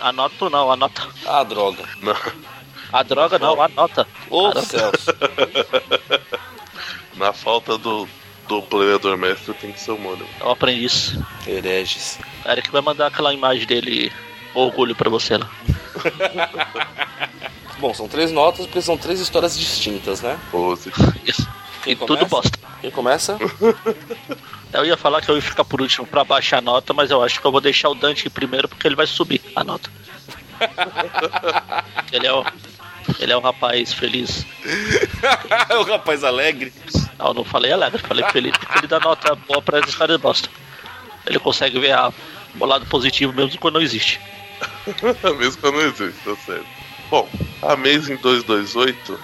Speaker 2: Anoto não, anota.
Speaker 4: Ah, droga.
Speaker 3: Não,
Speaker 2: A droga não, anota.
Speaker 4: Ô. Celso. [laughs]
Speaker 3: na falta do, do planeador mestre tem que ser o Mônio.
Speaker 2: Eu aprendi isso.
Speaker 4: Hereges.
Speaker 2: Eric vai mandar aquela imagem dele, orgulho pra você lá. [laughs]
Speaker 4: Bom, são três notas porque são três histórias distintas, né?
Speaker 3: Pose.
Speaker 2: Isso.
Speaker 4: Quem
Speaker 2: E tudo
Speaker 4: começa?
Speaker 2: bosta.
Speaker 4: Quem começa? [laughs]
Speaker 2: Eu ia falar que eu ia ficar por último pra baixar a nota, mas eu acho que eu vou deixar o Dante primeiro porque ele vai subir a nota. [laughs] ele é o. Ele é um rapaz feliz.
Speaker 4: o rapaz alegre.
Speaker 2: Não, não falei alegre, falei feliz ele dá nota boa pra as histórias bosta. Ele consegue ver a, o lado positivo mesmo quando não existe. [laughs]
Speaker 3: Mesmo quando não existe, tá certo. Bom, Amazing 228.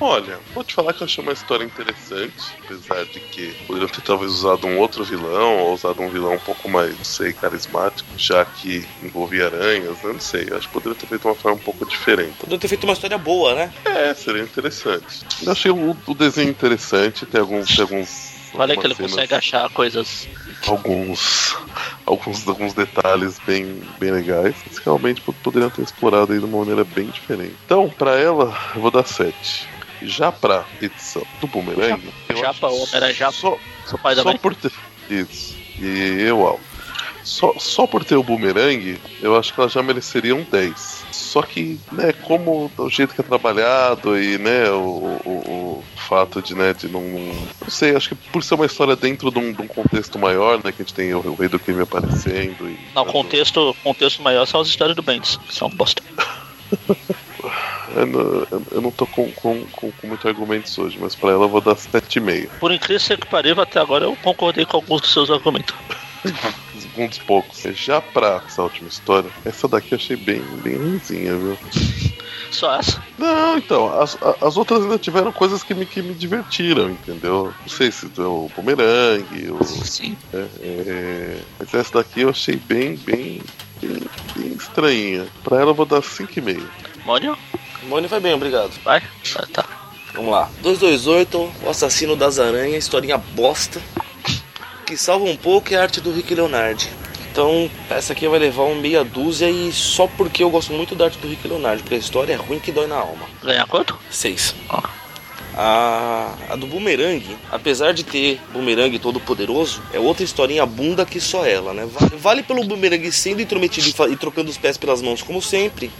Speaker 3: Olha, vou te falar que eu achei uma história interessante, apesar de que poderiam ter talvez usado um outro vilão, ou usado um vilão um pouco mais, não sei, carismático, já que envolvia aranhas, né? não sei, acho que poderia ter feito uma forma um pouco diferente.
Speaker 4: Poderia ter feito uma história boa, né?
Speaker 3: É, seria interessante. Eu achei o, o desenho interessante, tem alguns. Tem alguns
Speaker 2: Vale que ele
Speaker 3: algumas
Speaker 2: consegue
Speaker 3: cenas-
Speaker 2: achar coisas.
Speaker 3: alguns alguns alguns detalhes bem bem legais que realmente po- poderiam ter explorado aí de uma maneira bem diferente. Então, pra ela, eu vou dar 7. Já pra edição do Boomerang,
Speaker 2: Japa, Homem-Aranha Japa.
Speaker 3: Só,
Speaker 2: Seu pai
Speaker 3: só
Speaker 2: também.
Speaker 3: por ter isso. E eu, Al. Só, só por ter o Boomerang, eu acho que ela já mereceria um 10. Só que, né, como o jeito que é trabalhado e, né, o, o, o fato de, né, de não. Não sei, acho que por ser uma história dentro de um, de um contexto maior, né, que a gente tem o, o Rei do Crime aparecendo e.
Speaker 2: Não, o contexto, contexto maior são as histórias do Bendis, que são bosta. [laughs]
Speaker 3: Eu não, eu- não tô com, com, com, com muitos argumentos hoje, mas pra ela eu vou dar 7,5.
Speaker 2: Por incrível que pareça, até agora eu concordei com alguns dos seus argumentos. [laughs]
Speaker 3: Um dos poucos. Já pra essa última história, essa daqui eu achei bem, bem ruimzinha, viu?
Speaker 2: Só essa.
Speaker 3: Não, então, as, as outras ainda tiveram coisas que me, que me divertiram, entendeu? Não sei se é o bumerangue, o.
Speaker 2: Sim.
Speaker 3: é, é, mas essa daqui eu achei bem, bem, bem, bem estranhinha. Pra ela eu vou dar 5,5.
Speaker 2: Mônio,
Speaker 4: Mônio vai bem, obrigado.
Speaker 2: vai. Ah, tá.
Speaker 4: Vamos lá. 228, o assassino das aranhas, historinha bosta. Que salva um pouco é a arte do Rick Leonardi. Então, essa aqui vai levar um meia dúzia e só porque eu gosto muito da arte do Rick Leonardi, porque a história é ruim que dói na alma.
Speaker 2: Ganhar quanto?
Speaker 4: 6.
Speaker 2: Ah.
Speaker 4: A, a do Boomerang, apesar de ter Boomerang todo poderoso, é outra historinha bunda que só ela, né? Vale, vale pelo Boomerang sendo intrometido e, e trocando os pés pelas mãos como sempre.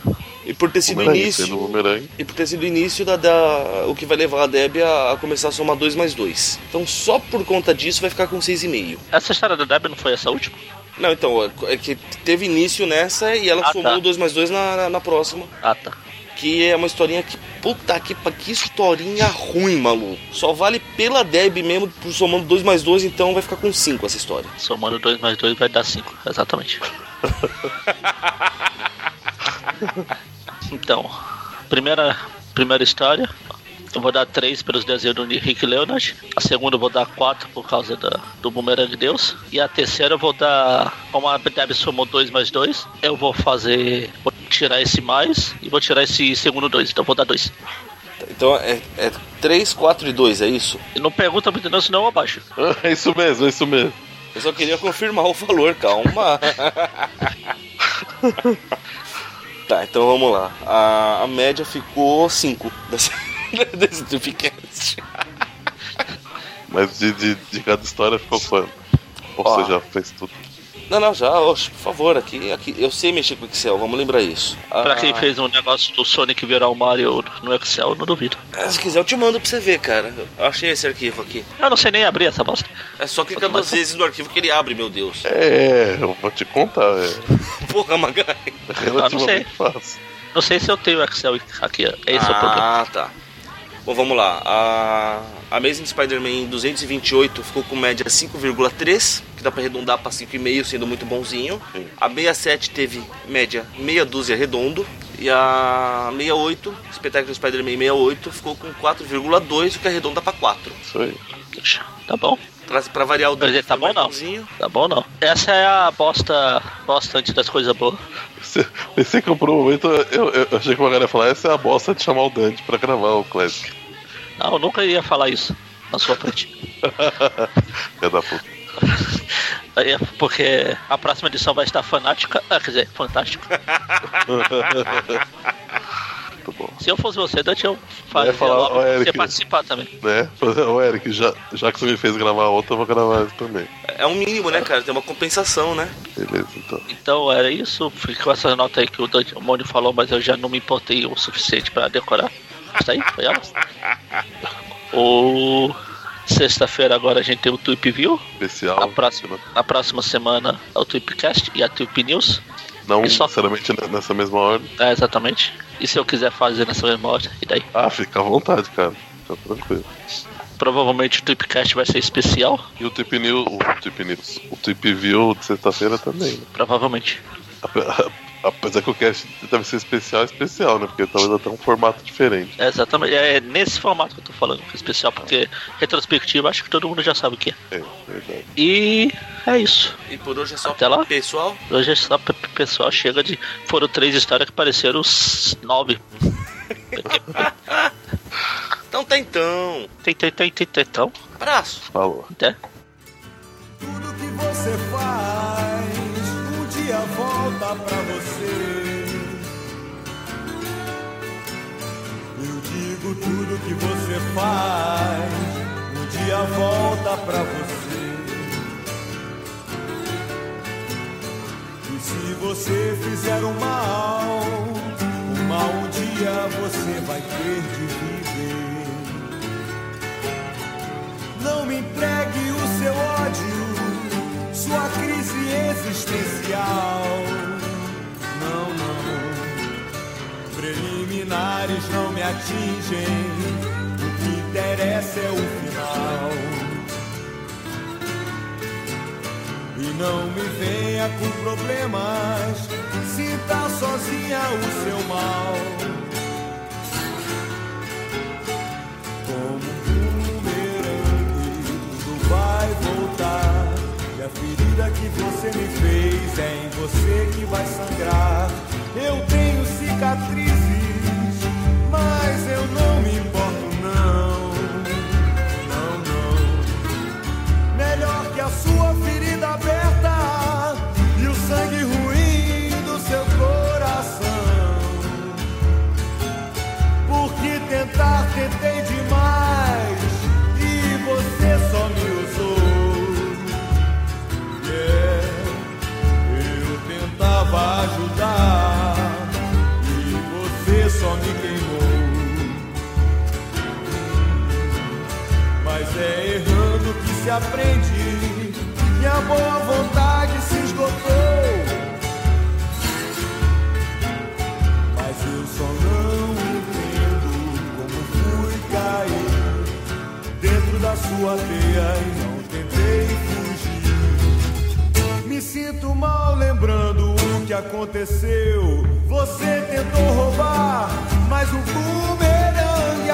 Speaker 4: E por ter sido o início.
Speaker 3: sendo o bumerangue.
Speaker 4: E por ter sido o início da, da- o que vai levar a Debbie a, a começar a somar 2 mais 2. Então só por conta disso vai ficar com 6,5.
Speaker 2: Essa história da Debbie não foi essa última?
Speaker 4: Não, então, é que teve início nessa e ela
Speaker 2: Ah,
Speaker 4: somou
Speaker 2: tá.
Speaker 4: o 2 mais 2 na, na, na próxima.
Speaker 2: Ah, tá.
Speaker 4: Que é uma historinha que. Puta que pa- que historinha ruim, maluco. Só vale pela Debbie mesmo, por somando 2 mais 2, então vai ficar com 5 essa história.
Speaker 2: Somando 2 mais 2 vai dar 5, exatamente. [laughs] então, primeira, primeira história. Eu vou dar 3 pelos desenhos do Rick Leonard. A segunda eu vou dar 4 por causa da, do Boomerang Deus. E a terceira eu vou dar. Como a Debbie somou 2 mais 2, eu vou fazer. Vou tirar esse mais e vou tirar esse segundo 2. Então eu vou dar 2.
Speaker 4: Então é, é 3, 4 e 2, é isso?
Speaker 2: E não pergunta muito não, senão eu abaixo.
Speaker 3: É [laughs] isso mesmo, é isso mesmo.
Speaker 4: Eu só queria confirmar o valor, calma. [laughs] tá, então vamos lá. A, a média ficou 5 [laughs] desse, desse Tripcast.
Speaker 3: Mas de, de, de cada história ficou quanto? Ou
Speaker 4: Ó.
Speaker 3: você já fez tudo?
Speaker 4: Não, não, já, oxe, por favor, aqui, aqui. Eu sei mexer com Excel, vamos lembrar isso.
Speaker 2: Pra
Speaker 4: Ah,
Speaker 2: quem fez um negócio do Sonic virar o Mario no Excel, eu não duvido.
Speaker 4: É, Se quiser, eu te mando pra você ver, cara. Eu achei esse arquivo aqui.
Speaker 2: Eu não sei nem abrir essa bosta.
Speaker 4: É só clicar duas vezes no arquivo que ele abre, meu Deus.
Speaker 3: É, eu vou te contar, é [laughs]
Speaker 4: Porra, Magai.
Speaker 3: relativamente fácil.
Speaker 2: Não sei se eu tenho Excel aqui. Esse é o problema.
Speaker 4: Ah, tá. Bom, vamos lá. A Amazing Spider-Man 228 ficou com média 5,3, que dá pra arredondar pra 5,5, sendo muito bonzinho. A 67 teve média meia dúzia redondo. E a 68, Espetáculo Spider-Man 68, ficou com 4,2, o que arredonda pra 4.
Speaker 3: Isso aí.
Speaker 2: Tá bom.
Speaker 4: Pra, pra variar o
Speaker 2: dizer, tá bom não.
Speaker 4: bonzinho.
Speaker 2: Tá bom não. Essa é a bosta, bosta antes das coisas boas.
Speaker 3: Pensei que por um momento eu, eu, achei que o galera ia falar: essa é a bosta de chamar o Dante pra gravar o Classic.
Speaker 2: Não, eu nunca iria falar isso na sua frente. [laughs]
Speaker 3: Filha da puta.
Speaker 2: Aí é Porque a próxima edição vai estar fanática. Ah, quer dizer, fantástica. [laughs]
Speaker 3: Muito bom.
Speaker 2: Se eu fosse você, Dante, eu
Speaker 3: Eu
Speaker 2: fazia
Speaker 3: ia falar,
Speaker 2: logo pra você
Speaker 3: Eric.
Speaker 2: participar também.
Speaker 3: Né? Ô Eric, já, já que você me fez gravar outra, eu vou gravar também.
Speaker 4: É um mínimo, né, cara? Tem uma compensação, né?
Speaker 3: Beleza, então.
Speaker 2: Então era isso. Ficou essa nota aí que o, Dante, o Mônio falou, mas eu já não me importei o suficiente pra decorar. Isso aí, foi ela. [laughs] O sexta-feira agora a gente tem o Tweep View.
Speaker 3: Especial.
Speaker 2: Na próxima, na próxima semana é o Tweepcast e a Tweep News.
Speaker 3: Não
Speaker 2: só-
Speaker 3: necessariamente nessa mesma ordem.
Speaker 2: É, exatamente. E se eu quiser fazer nessa mesma ordem, e daí?
Speaker 3: Ah, fica à vontade, cara. Fica tranquilo.
Speaker 2: Provavelmente o Tweepcast vai ser especial.
Speaker 3: E o Tip News, o News, o View de sexta-feira também, né?
Speaker 2: Provavelmente.
Speaker 3: Ape- Apesar que o cast deve ser especial, é especial, né? Porque talvez até um formato diferente.
Speaker 2: É exatamente. É nesse formato que eu tô falando, que é especial, porque retrospectiva acho que todo mundo já sabe o que é.
Speaker 3: É, verdade.
Speaker 2: E é isso.
Speaker 4: E por hoje é só
Speaker 2: Até lá.
Speaker 4: pessoal.
Speaker 2: Hoje é só pro pessoal chega de. Foram três histórias que pareceram os nove. [laughs]
Speaker 4: Então tá então.
Speaker 2: Tem, tem, tem, tem, tem, então.
Speaker 4: Abraço.
Speaker 3: Falou.
Speaker 2: Até.
Speaker 6: Tudo que você faz, um dia volta pra você. Tudo que você faz, um dia volta pra você. E se você fizer o mal, o mal um dia você vai ter de viver. Não me entregue o seu ódio, sua crise existencial. Não, não. Preliminares não me atingem. O que interessa é o final. E não me venha com problemas. Sinta sozinha o seu mal. Como um bumerangue, tudo vai voltar. E a ferida que você me fez é em você que vai sangrar. Eu tenho cicatrizes, mas eu não se aprende e a boa vontade se esgotou. Mas eu só não entendo como fui cair dentro da sua teia e não tentei fugir. Me sinto mal lembrando o que aconteceu. Você tentou roubar, mas o bumerangue